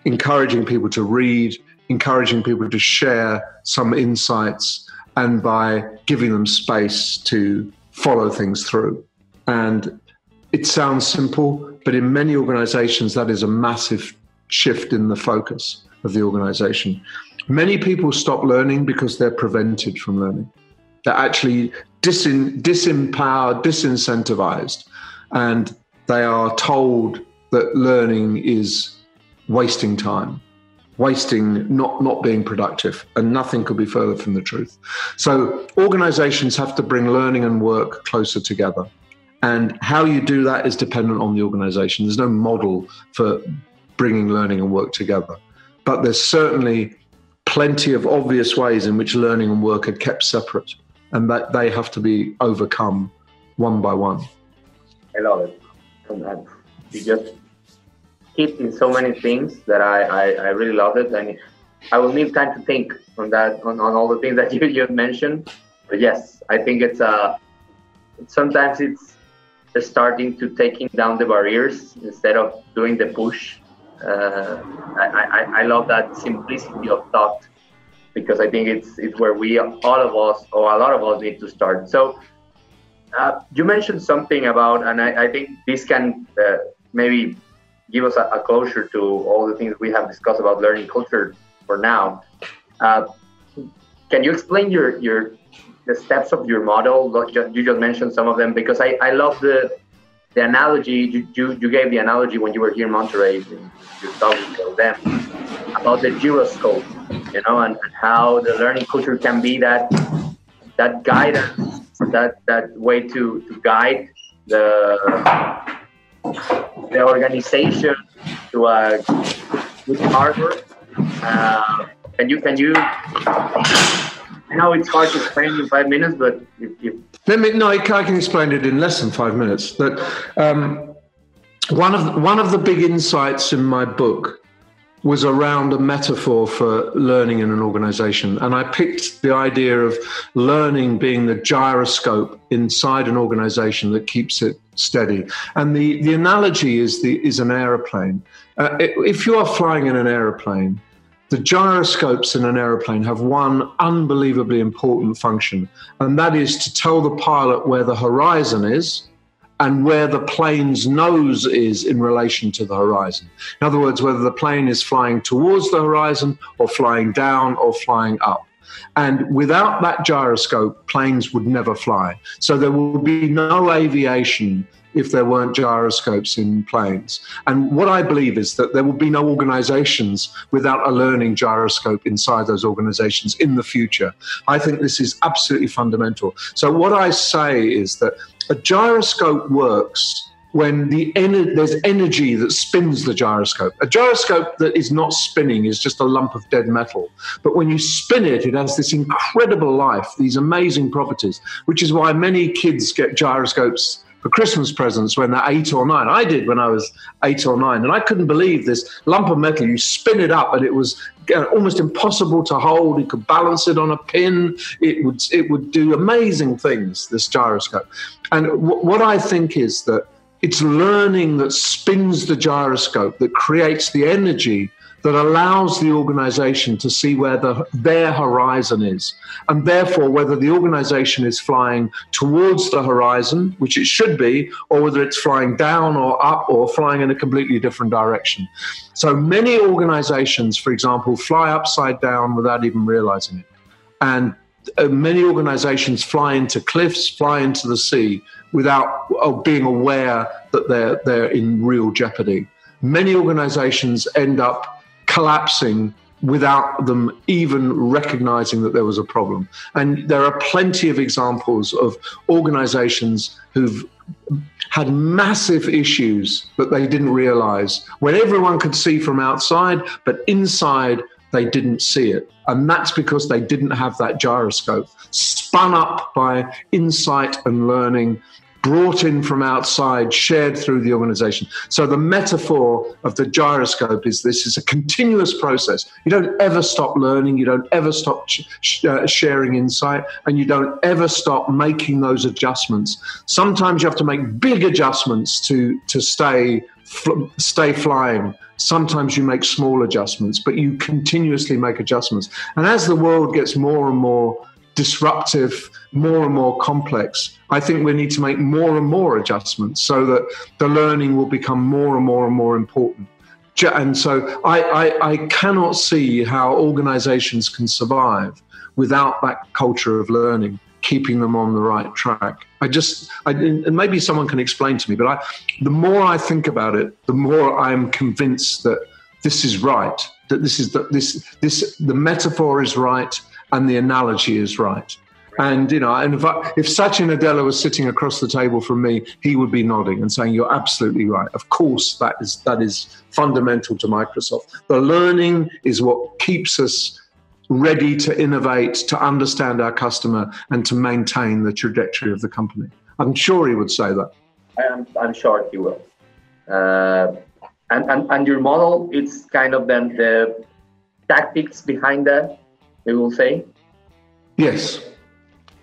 encouraging people to read, encouraging people to share some insights, and by giving them space to follow things through. And it sounds simple, but in many organizations, that is a massive shift in the focus of the organization. Many people stop learning because they're prevented from learning. They're actually disin, disempowered, disincentivized, and they are told that learning is wasting time, wasting, not, not being productive, and nothing could be further from the truth. So, organizations have to bring learning and work closer together. And how you do that is dependent on the organization. There's no model for bringing learning and work together. But there's certainly plenty of obvious ways in which learning and work are kept separate, and that they have to be overcome one by one. I love it. You just hit in so many things that I, I, I, really love it. And I will need time to think on that, on, on all the things that you, you mentioned. But yes, I think it's uh, sometimes it's starting to taking down the barriers instead of doing the push uh, I, I, I love that simplicity of thought because I think it's it's where we all of us or a lot of us need to start. So uh, you mentioned something about, and I, I think this can uh, maybe give us a, a, closure to all the things we have discussed about learning culture for now. Uh, can you explain your your the steps of your model? You just mentioned some of them because I, I love the the analogy you, you, you, gave the analogy when you were here in Monterrey, you talking to them about the gyroscope, you know, and, and, how the learning culture can be that that guidance that that way to, to guide the the organization to a good hardware. Uh, can you can you? I know it's hard to explain in five minutes, but if, let me no, I can explain it in less than five minutes. That um, one of one of the big insights in my book was around a metaphor for learning in an organization. And I picked the idea of learning being the gyroscope inside an organization that keeps it steady. And the, the analogy is, the, is an aeroplane. Uh, if you are flying in an aeroplane, the gyroscopes in an aeroplane have one unbelievably important function, and that is to tell the pilot where the horizon is and where the plane's nose is in relation to the horizon. In other words, whether the plane is flying towards the horizon or flying down or flying up. And without that gyroscope, planes would never fly. So there will be no aviation if there weren't gyroscopes in planes. And what I believe is that there will be no organizations without a learning gyroscope inside those organizations in the future. I think this is absolutely fundamental. So, what I say is that a gyroscope works when the ener- there's energy that spins the gyroscope. A gyroscope that is not spinning is just a lump of dead metal. But when you spin it, it has this incredible life, these amazing properties, which is why many kids get gyroscopes for Christmas presents when they're eight or nine. I did when I was eight or nine, and I couldn't believe this lump of metal. You spin it up, and it was uh, almost impossible to hold. You could balance it on a pin. It would it would do amazing things. This gyroscope, and w- what I think is that it's learning that spins the gyroscope that creates the energy that allows the organization to see where the, their horizon is. And therefore, whether the organization is flying towards the horizon, which it should be, or whether it's flying down or up or flying in a completely different direction. So many organizations, for example, fly upside down without even realizing it. And uh, many organizations fly into cliffs, fly into the sea without uh, being aware that they're, they're in real jeopardy. Many organizations end up collapsing without them even recognizing that there was a problem. And there are plenty of examples of organizations who've had massive issues that they didn't realize when everyone could see from outside, but inside they didn't see it. And that's because they didn't have that gyroscope spun up by insight and learning brought in from outside, shared through the organization. So the metaphor of the gyroscope is this is a continuous process. You don't ever stop learning, you don't ever stop sh- uh, sharing insight, and you don't ever stop making those adjustments. Sometimes you have to make big adjustments to, to stay, fl- stay flying. Sometimes you make small adjustments, but you continuously make adjustments. And as the world gets more and more disruptive, more and more complex, I think we need to make more and more adjustments so that the learning will become more and more and more important. And so I, I, I cannot see how organizations can survive without that culture of learning keeping them on the right track. I just, I, and maybe someone can explain to me, but I, the more I think about it, the more I'm convinced that this is right. That this is the, this this the metaphor is right and the analogy is right. And you know, and if, I, if Satya Nadella was sitting across the table from me, he would be nodding and saying, "You're absolutely right. Of course, that is that is fundamental to Microsoft. The learning is what keeps us ready to innovate, to understand our customer, and to maintain the trajectory of the company." I'm sure he would say that. I'm, I'm sure he will. Uh, and, and and your model, it's kind of then the tactics behind that we will say? Yes.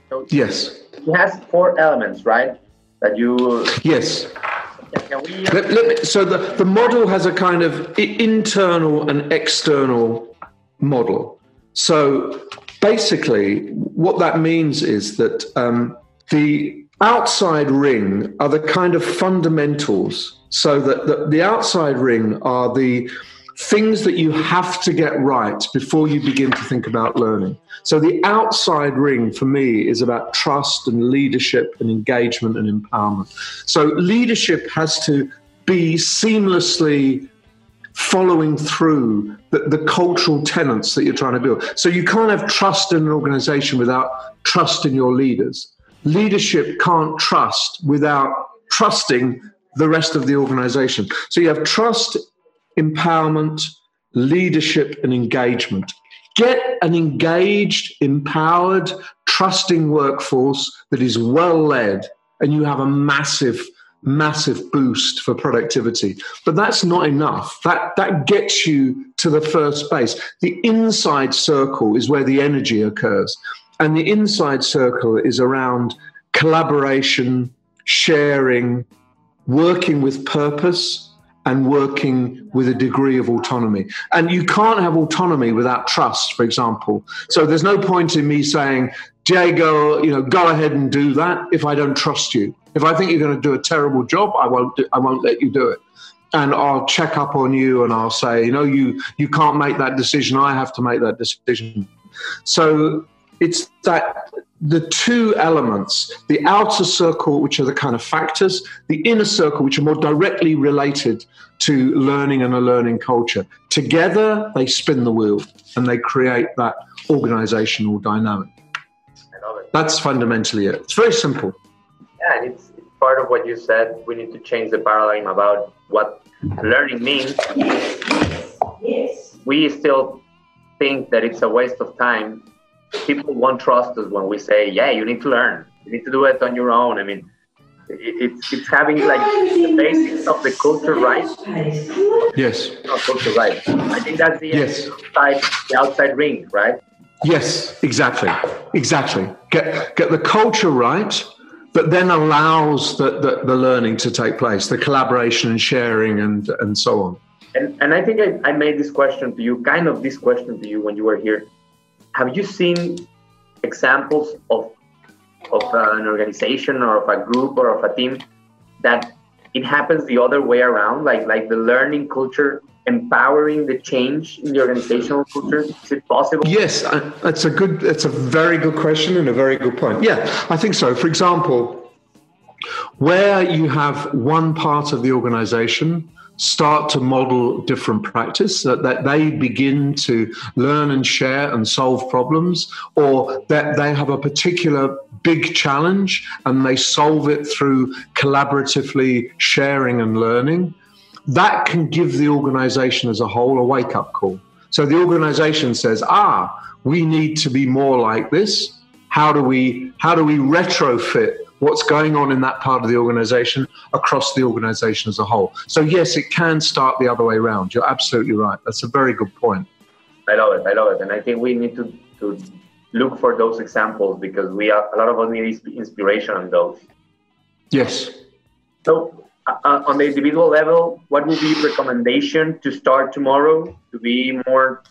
So yes. It has four elements, right? That you. Yes. Can we... Let, let me, so the, the model has a kind of internal and external model. So basically, what that means is that um, the outside ring are the kind of fundamentals. So that the, the outside ring are the things that you have to get right before you begin to think about learning. So, the outside ring for me is about trust and leadership and engagement and empowerment. So, leadership has to be seamlessly following through the, the cultural tenets that you're trying to build. So, you can't have trust in an organization without trust in your leaders. Leadership can't trust without trusting the rest of the organization. So, you have trust empowerment, leadership, and engagement. Get an engaged, empowered, trusting workforce that is well led, and you have a massive, massive boost for productivity. But that's not enough. That, that gets you to the first base. The inside circle is where the energy occurs. And the inside circle is around collaboration, sharing, working with purpose, and working with a degree of autonomy. And you can't have autonomy without trust, for example. So there's no point in me saying, Diego, you know, go ahead and do that if I don't trust you. If I think you're going to do a terrible job, I won't. Do, I won't let you do it. And I'll check up on you and I'll say, you know, you you can't make that decision. I have to make that decision. So it's that the two elements the outer circle, which are the kind of factors, the inner circle, which are more directly related to learning and a learning culture. Together, they spin the wheel and they create that organizational dynamic. That's fundamentally it. It's very simple. Yeah, and it's part of what you said. We need to change the paradigm about what learning means. Yes. We still think that it's a waste of time people won't trust us when we say, "Yeah, you need to learn. You need to do it on your own." I mean, it's it's having like the basics of the culture right. Yes. Not culture right. I think that's the yes. outside the outside ring, right? Yes, exactly, exactly. Get get the culture right, but then allows the, the, the learning to take place, the collaboration and sharing and and so on. And and I think I, I made this question to you, kind of this question to you when you were here have you seen examples of of an organization or of a group or of a team that it happens the other way around like like the learning culture empowering the change in the organizational culture? Is it possible? Yes uh, that's a good that's a very good question and a very good point. Yeah i think so. For example where you have one part of the organization start to model different practice, that, that they begin to learn and share and solve problems, or that they have a particular big challenge and they solve it through collaboratively sharing and learning, that can give the organization as a whole a wake up call. So the organization says, ah, we need to be more like this. How do we how do we retrofit what's going on in that part of the organization across the organization as a whole. So, yes, it can start the other way around. You're absolutely right. That's a very good point. I love it. I love it. And I think we need to, to look for those examples because we are, a lot of us need inspiration on those. Yes. So, uh, uh on the individual level, what would be recommendation to start tomorrow to be more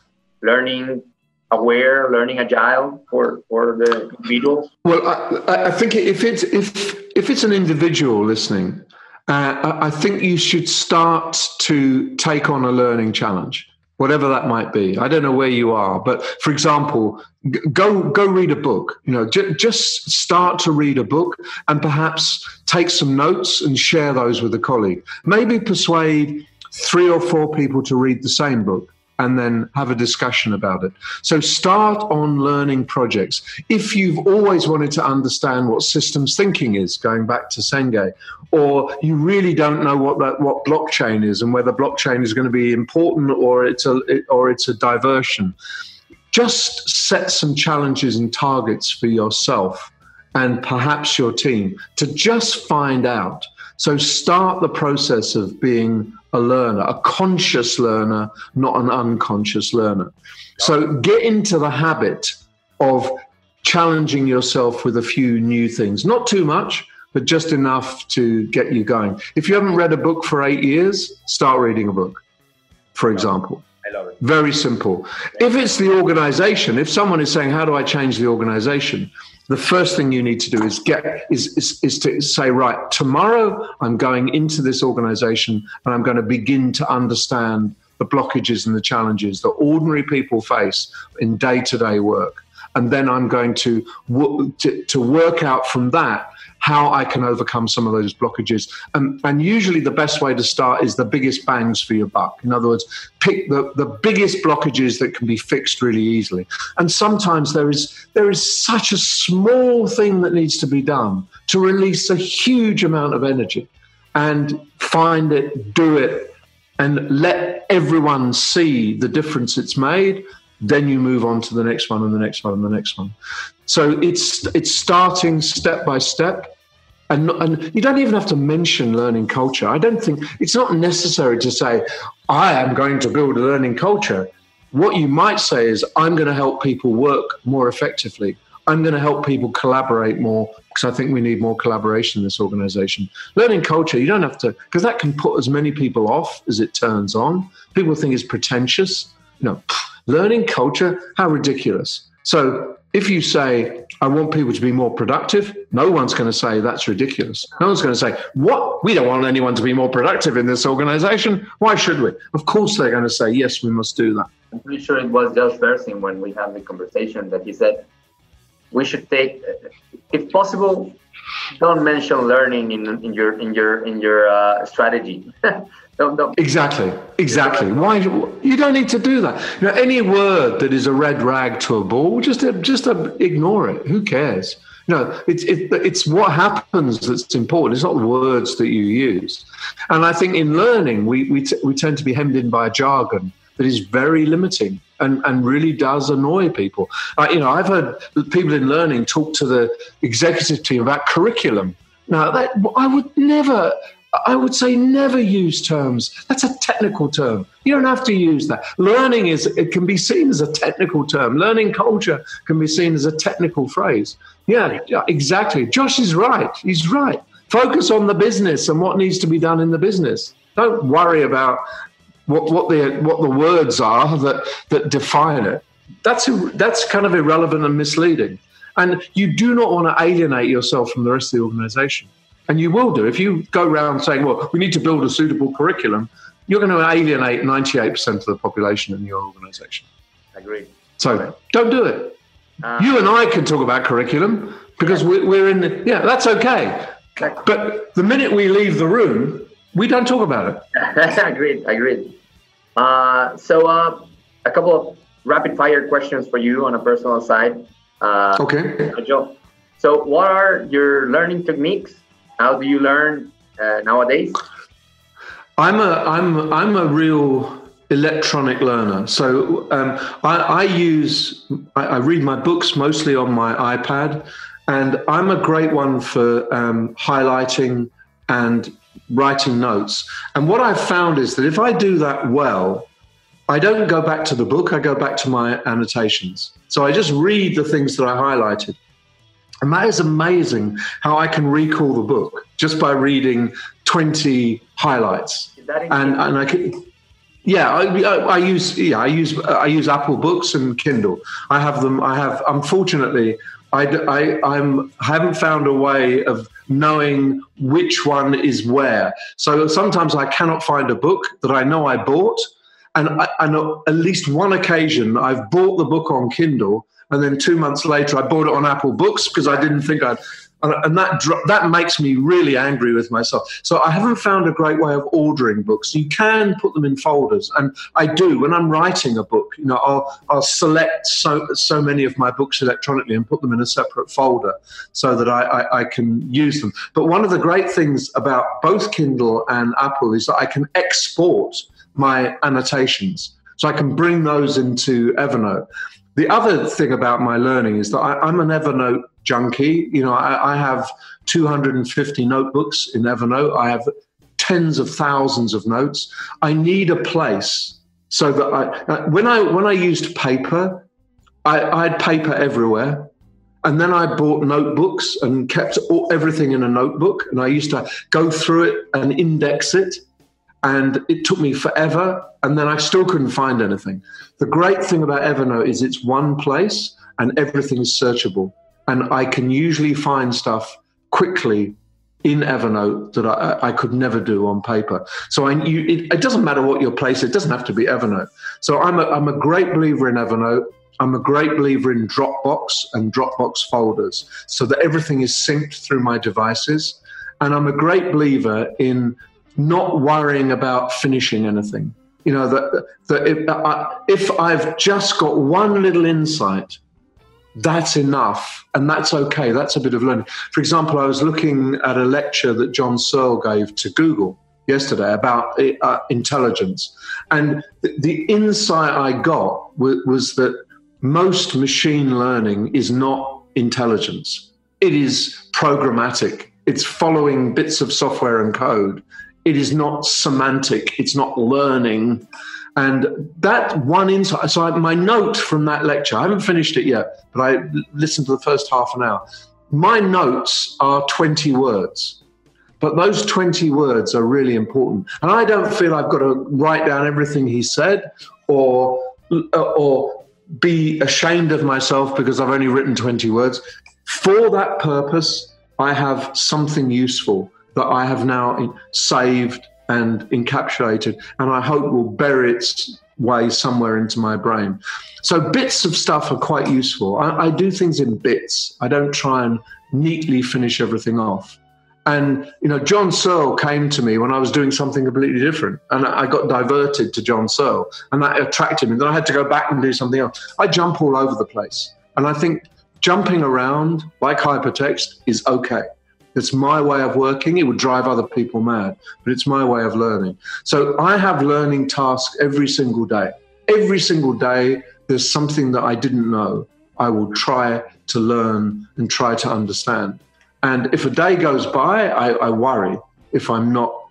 learning aware, learning agile for for the individuals? Well, I, I think if it's if if it's an individual listening, uh, I think you should start to take on a learning challenge, whatever that might be. I don't know where you are, but for example, go go read a book. You know, j- just start to read a book and perhaps take some notes and share those with a colleague. Maybe persuade three or four people to read the same book and then have a discussion about it. So start on learning projects. If you've always wanted to understand what systems thinking is, going back to Senge, or you really don't know what that, what blockchain is and whether blockchain is going to be important or it's a or it's a diversion, just set some challenges and targets for yourself and perhaps your team to just find out. So start the process of being a learner, a conscious learner, not an unconscious learner. So get into the habit of challenging yourself with a few new things, not too much, but just enough to get you going. If you haven't read a book for eight years, start reading a book, for example. I love it. Very simple. If it's the organization, if someone is saying, How do I change the organization? The first thing you need to do is get is, is, is to say right tomorrow i'm going into this organization and i'm going to begin to understand the blockages and the challenges that ordinary people face in day-to-day work. And then i'm going to, to, to work out from that how I can overcome some of those blockages. And, and usually the best way to start is the biggest bangs for your buck. In other words, pick the, the biggest blockages that can be fixed really easily. And sometimes there is there is such a small thing that needs to be done to release a huge amount of energy and find it, do it, and let everyone see the difference it's made then you move on to the next one and the next one and the next one so it's it's starting step by step and, and you don't even have to mention learning culture. I don't think it's not necessary to say i am going to build a learning culture. What you might say is i'm going to help people work more effectively. I'm going to help people collaborate more because i think we need more collaboration in this organization. Learning culture you don't have to because that can put as many people off as it turns on. People think it's pretentious. Know Learning culture, how ridiculous. So if you say, I want people to be more productive, no one's going to say that's ridiculous. No one's going to say, What? We don't want anyone to be more productive in this organization. Why should we? Of course, they're going to say, Yes, we must do that. I'm pretty sure it was Josh Bersin when we had the conversation that he said, We should take, if possible, don't mention learning in, in your in your in your uh, strategy. don't, don't. Exactly, exactly. Why you don't need to do that? You know, any word that is a red rag to a bull, just just ignore it. Who cares? No, it's it, it's what happens that's important. It's not the words that you use. And I think in learning, we we, t- we tend to be hemmed in by a jargon that is very limiting and, and really does annoy people. Uh, you know, I've heard people in learning talk to the executive team about curriculum. Now, that, I would never, I would say never use terms. That's a technical term. You don't have to use that. Learning is, it can be seen as a technical term. Learning culture can be seen as a technical phrase. Yeah, yeah exactly. Josh is right. He's right. Focus on the business and what needs to be done in the business. Don't worry about what, what the what the words are that that define it. That's that's kind of irrelevant and misleading. And you do not want to alienate yourself from the rest of the organization. And you will do if you go around saying, "Well, we need to build a suitable curriculum." You're going to alienate 98% of the population in your organization. Agreed. So don't do it. Uh, you and I can talk about curriculum because yeah. we're in the, yeah, that's okay. But the minute we leave the room, we don't talk about it. agreed. Agreed. Uh, so uh, a couple of rapid fire questions for you on a personal side. Uh, okay. Joe. So, what are your learning techniques? How do you learn uh, nowadays? I'm a I'm I'm a real electronic learner. So um, I, I, use I, I, read my books mostly on my iPad, and I'm a great one for um, highlighting and writing notes. And what I've found is that if I do that well, I don't go back to the book, I go back to my annotations. So I just read the things that I highlighted. And that is amazing how I can recall the book just by reading 20 highlights. And, and I can, yeah, I, I, use yeah I use I use Apple Books and Kindle. I have them. I have unfortunately I, I I'm I haven't found a way of knowing which one is where. So sometimes I cannot find a book that I know I bought, and I, I know at least one occasion I've bought the book on Kindle, and then two months later I bought it on Apple Books because I didn't think I'd. And that that makes me really angry with myself. So I haven't found a great way of ordering books. You can put them in folders, and I do when I'm writing a book. You know, I'll I'll select so so many of my books electronically and put them in a separate folder so that I, I, I can use them. But one of the great things about both Kindle and Apple is that I can export my annotations. So I can bring those into Evernote. The other thing about my learning is that I, am an Evernote junkie. You know, I, I, have 250 notebooks in Evernote. I have tens of thousands of notes. I need a place so that I, uh, when I when I used paper, I, I had paper everywhere. And then I bought notebooks and kept all, everything in a notebook. And I used to go through it and index it and it took me forever and then i still couldn't find anything. The great thing about evernote is it's one place and everything is searchable and i can usually find stuff quickly in evernote that i, I could never do on paper. So I, you, it, it, doesn't matter what your place it doesn't have to be evernote. So I'm a, I'm a great believer in evernote. I'm a great believer in Dropbox and Dropbox folders so that everything is synced through my devices. And I'm a great believer in not worrying about finishing anything. You know, that, that if, I, if I've just got one little insight, that's enough and that's okay. That's a bit of learning. For example, I was looking at a lecture that John Searle gave to Google yesterday about uh, uh intelligence. And the, the insight I got was, was that most machine learning is not intelligence, it is programmatic. It's following bits of software and code it is not semantic, it's not learning. And that one insight, so my note from that lecture, I haven't finished it yet, but I listened to the first half an hour. My notes are 20 words, but those 20 words are really important. And I don't feel I've got to write down everything he said or, or be ashamed of myself because I've only written 20 words. For that purpose, I have something useful that I have now saved and encapsulated, and I hope will bury its way somewhere into my brain. So bits of stuff are quite useful. I, I do things in bits. I don't try and neatly finish everything off. And you know, John Searle came to me when I was doing something completely different, and I got diverted to John Searle, and that attracted me. Then I had to go back and do something else. I jump all over the place, and I think jumping around like hypertext is okay. It's my way of working. It would drive other people mad, but it's my way of learning. So I have learning tasks every single day. Every single day, there's something that I didn't know. I will try to learn and try to understand. And if a day goes by, I, I worry if I'm not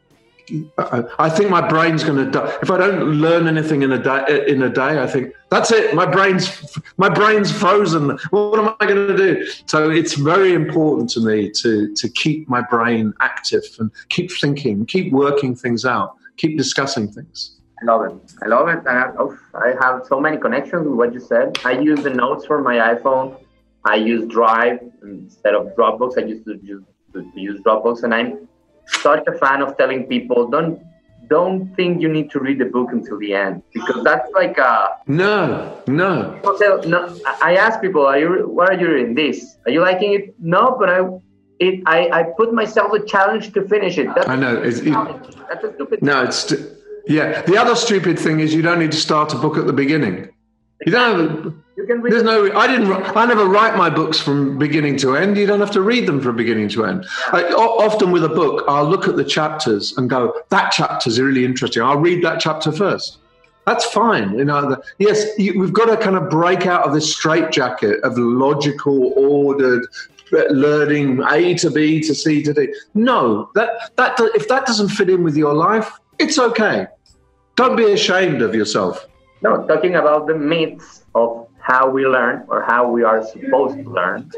I think my brain's going to die if I don't learn anything in a day. In a day, I think that's it. My brain's my brain's frozen. What am I going to do? So it's very important to me to to keep my brain active and keep thinking, keep working things out, keep discussing things. I love it. I love it. I have, oh, I have so many connections with what you said. I use the notes for my iPhone. I use Drive instead of Dropbox. I used to use, to use Dropbox, and I'm such a fan of telling people don't don't think you need to read the book until the end because that's like a no no no i ask people are you what are you reading this are you liking it no but i it, I, I put myself a challenge to finish it. That's I know. It's, it, That's a stupid. No, it's st- yeah. The other stupid thing is you don't need to start a book at the beginning. You don't have. You can read There's no. I didn't. I never write my books from beginning to end. You don't have to read them from beginning to end. I, often with a book, I'll look at the chapters and go, "That chapter's really interesting. I'll read that chapter first. That's fine. You know. Yes, you, we've got to kind of break out of this straitjacket of logical, ordered uh, learning A to B to C to D. No, that that if that doesn't fit in with your life, it's okay. Don't be ashamed of yourself. No, talking about the myths of how we learn or how we are supposed to learn.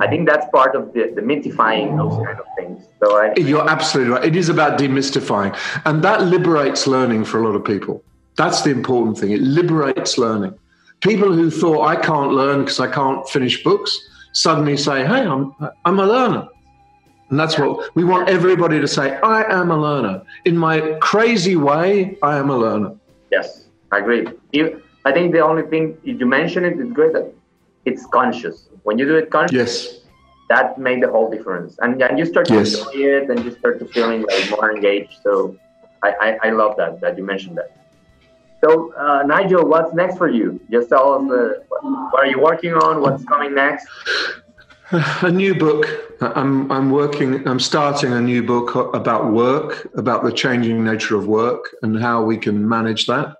I think that's part of the, the mythifying those kind of things. So I, you're absolutely right. It is about demystifying, and that liberates learning for a lot of people. That's the important thing. It liberates learning. People who thought I can't learn because I can't finish books suddenly say, "Hey, I'm I'm a learner." And that's what we want everybody to say. I am a learner. In my crazy way, I am a learner. Yes. I agree. I think the only thing you mentioned it is great that it's conscious. When you do it conscious, yes, that made the whole difference. And, and you start to yes. enjoy it, and you start to feeling like more engaged. So I, I, I love that that you mentioned that. So uh, Nigel, what's next for you? Just tell us uh, what are you working on? What's coming next? A new book. I'm I'm working. I'm starting a new book about work, about the changing nature of work, and how we can manage that.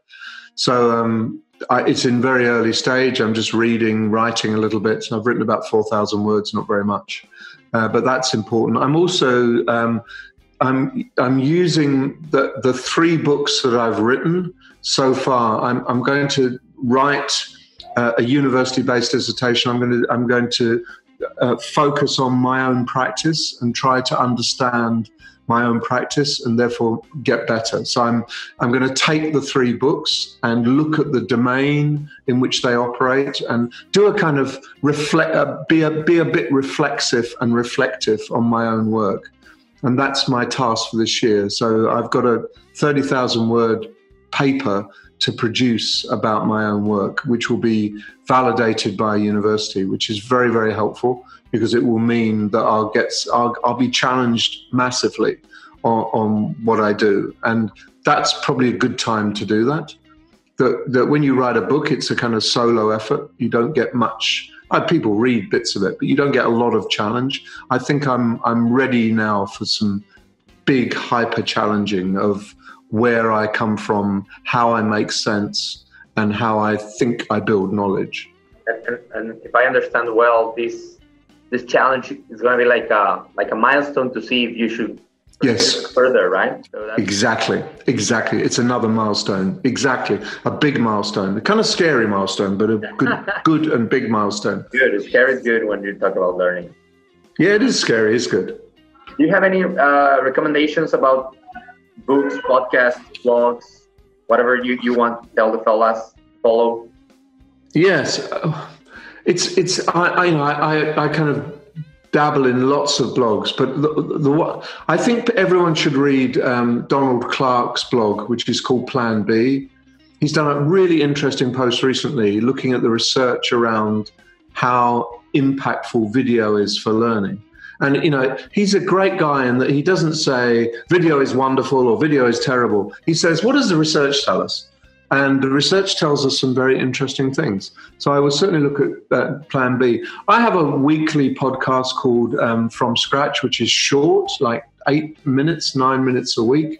So um, I, it's in very early stage. I'm just reading, writing a little bit. I've written about 4,000 words, not very much, uh, but that's important. I'm also um, I'm I'm using the the three books that I've written so far. I'm I'm going to write uh, a university-based dissertation. I'm going to I'm going to uh, focus on my own practice and try to understand my own practice and therefore get better. So I'm I'm going to take the three books and look at the domain in which they operate and do a kind of reflect uh, be a be a bit reflexive and reflective on my own work. And that's my task for this year. So I've got a 30,000 word paper to produce about my own work, which will be validated by a university, which is very, very helpful because it will mean that I'll get I'll, I'll be challenged massively on, on, what I do, and that's probably a good time to do that. That that when you write a book, it's a kind of solo effort. You don't get much. Uh, people read bits of it, but you don't get a lot of challenge. I think I'm I'm ready now for some big hyper challenging of where I come from, how I make sense, and how I think I build knowledge. And, and if I understand well, this this challenge is going to be like a like a milestone to see if you should yes. further right? So exactly. Exactly. It's another milestone. Exactly. A big milestone. A kind of scary milestone but a good good and big milestone. Good. Scary is good when you talk about learning. Yeah it is scary. It's good. Do you have any uh, recommendations about books podcasts blogs whatever you, you want tell the fellas follow yes it's it's I I I, I kind of dabble in lots of blogs, but the, the I think everyone should read um, Donald Clark's blog, which is called Plan B. He's done a really interesting post recently looking at the research around how impactful video is for learning. And you know, he's a great guy in that he doesn't say video is wonderful or video is terrible. He says, what does the research tell us? And the research tells us some very interesting things. So I would certainly look at that plan B. I have a weekly podcast called um, From Scratch, which is short, like eight minutes, nine minutes a week.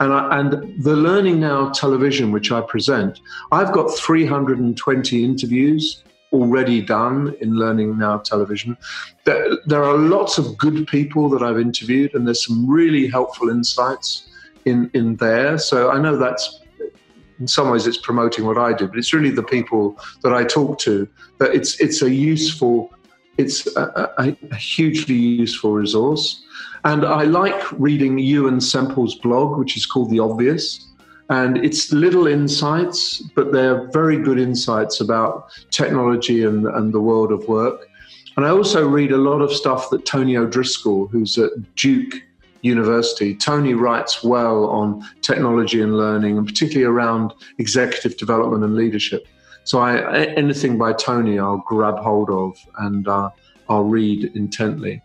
And, I, and the Learning Now television, which I present, I've got 320 interviews already done in Learning Now television. There, there are lots of good people that I've interviewed, and there's some really helpful insights in, in there. So I know that's in some ways it's promoting what I do, but it's really the people that I talk to that it's it's a useful, it's a, a, a hugely useful resource. And I like reading Euan Semple's blog, which is called The Obvious. And it's little insights, but they're very good insights about technology and, and the world of work. And I also read a lot of stuff that Tony O'Driscoll, who's at Duke University. Tony writes well on technology and learning, and particularly around executive development and leadership. So I, anything by Tony, I'll grab hold of and uh, I'll read intently.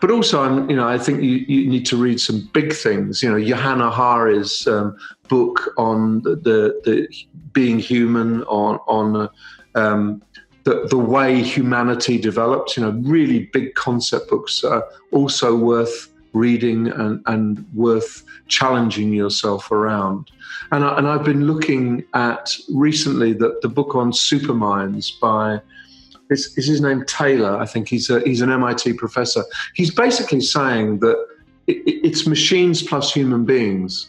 but also, I'm, you know, I think you, you need to read some big things. You know, Johanna Hari's um, book on the, the, the being human, on on uh, um, the the way humanity developed. You know, really big concept books are also worth reading and, and worth challenging yourself around. And, I, and I've been looking at recently the, the book on superminds by is, is his name Taylor? I think he's a, he's an MIT professor. He's basically saying that it, it's machines plus human beings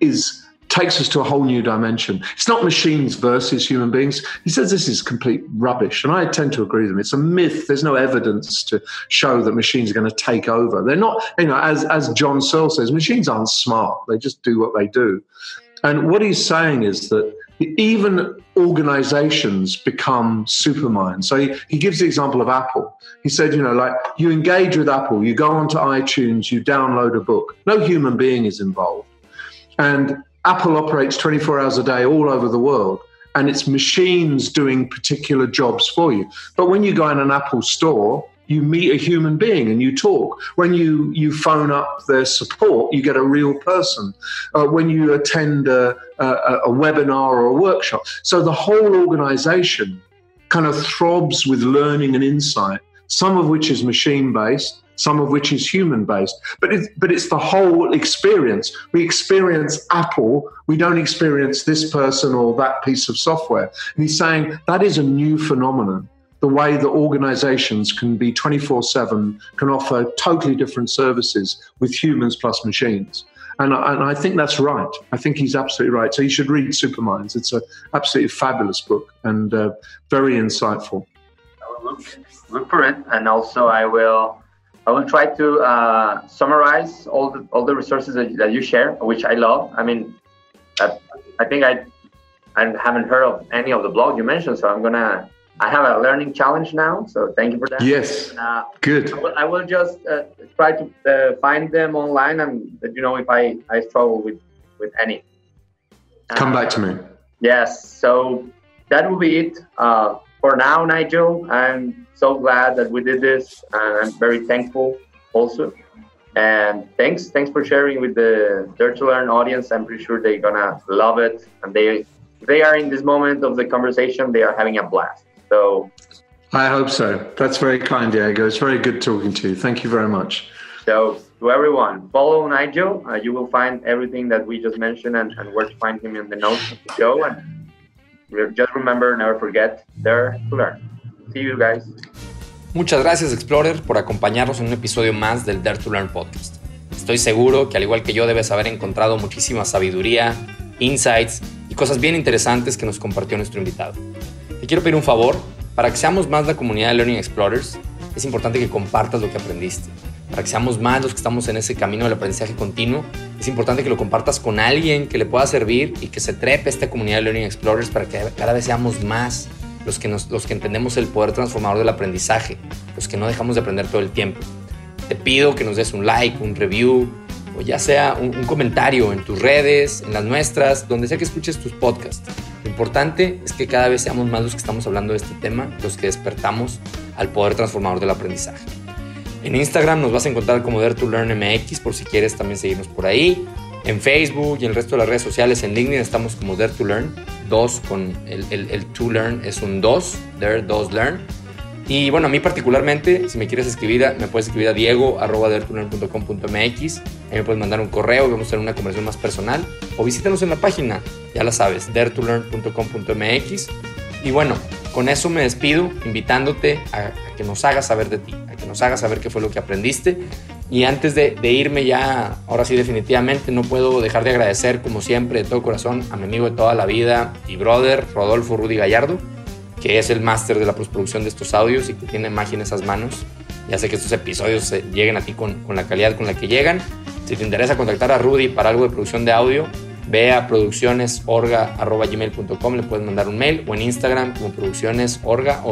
is takes us to a whole new dimension. It's not machines versus human beings. He says this is complete rubbish, and I tend to agree with him. It's a myth. There's no evidence to show that machines are going to take over. They're not, you know, as as John Searle says, machines aren't smart. They just do what they do. And what he's saying is that even organizations become superminds. So he, he gives the example of Apple. He said, you know, like you engage with Apple, you go onto iTunes, you download a book. No human being is involved. And Apple operates 24 hours a day all over the world, and it's machines doing particular jobs for you. But when you go in an Apple store, you meet a human being and you talk. When you, you phone up their support, you get a real person. Uh, when you attend a, a, a webinar or a workshop. So the whole organization kind of throbs with learning and insight, some of which is machine based, some of which is human based. But it's, but it's the whole experience. We experience Apple, we don't experience this person or that piece of software. And he's saying that is a new phenomenon. The way that organizations can be 24 7, can offer totally different services with humans plus machines. And I, and I think that's right. I think he's absolutely right. So you should read Superminds. It's an absolutely fabulous book and uh, very insightful. I will look, look for it. And also, I will I will try to uh, summarize all the all the resources that, that you share, which I love. I mean, I, I think I I haven't heard of any of the blogs you mentioned, so I'm gonna I have a learning challenge now. So thank you for that. Yes. Uh, Good. I will, I will just uh, try to uh, find them online and you know if I I struggle with with any. Come back to me. Uh, yes. So that will be it uh, for now, Nigel. I'm so glad that we did this, and I'm very thankful also. And thanks, thanks for sharing with the Dare to Learn audience. I'm pretty sure they're gonna love it, and they they are in this moment of the conversation. They are having a blast. So I hope so. That's very kind, Diego. It's very good talking to you. Thank you very much. So to everyone, follow Nigel. Uh, you will find everything that we just mentioned and, and where to find him in the notes of the show. And just remember, never forget, Dare to Learn. See you guys. Muchas gracias Explorer por acompañarnos en un episodio más del Dare to Learn podcast. Estoy seguro que al igual que yo debes haber encontrado muchísima sabiduría, insights y cosas bien interesantes que nos compartió nuestro invitado. Te quiero pedir un favor, para que seamos más la comunidad de Learning Explorers, es importante que compartas lo que aprendiste. Para que seamos más los que estamos en ese camino del aprendizaje continuo, es importante que lo compartas con alguien que le pueda servir y que se trepe esta comunidad de Learning Explorers para que cada vez seamos más los que, los que entendemos el poder transformador del aprendizaje, los que no dejamos de aprender todo el tiempo. Te pido que nos des un like, un review, o ya sea un, un, comentario en tus redes, en las nuestras, donde sea que escuches tus podcasts. Lo importante es que cada vez seamos más los que estamos hablando de este tema, los que despertamos al poder transformador del aprendizaje. En Instagram nos vas a encontrar como Dare to Learn MX por si quieres también seguirnos por ahí. En Facebook y en el resto de las redes sociales, en LinkedIn estamos como Dare to Learn. 2 con el, el, to learn es un 2, Dare 2 Learn. Y bueno, a mí particularmente, si me quieres escribir, me puedes escribir a diego arroba Ahí me puedes mandar un correo, vamos a tener una conversación más personal. O visítanos en la página, ya la sabes, daretolearn.com.mx. Y bueno, con eso me despido, invitándote a, que nos hagas saber de ti, a que nos hagas saber qué fue lo que aprendiste y antes de, irme ya, ahora sí definitivamente, no puedo dejar de agradecer como siempre de todo corazón a mi amigo de toda la vida y brother, Rodolfo Rudy Gallardo, que es el máster de la postproducción de estos audios y que tiene magia en esas manos. Ya sé que estos episodios lleguen a ti con, con la calidad con la que llegan. Si te interesa contactar a Rudy para algo de producción de audio, ve a produccionesorga.gmail.com, le puedes mandar un mail o en Instagram como produccionesorga.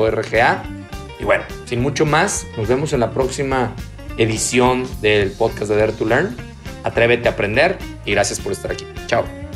Y bueno, sin mucho más, nos vemos en la próxima edición del podcast de Dare to Learn. Atrévete a aprender y gracias por estar aquí. Chao.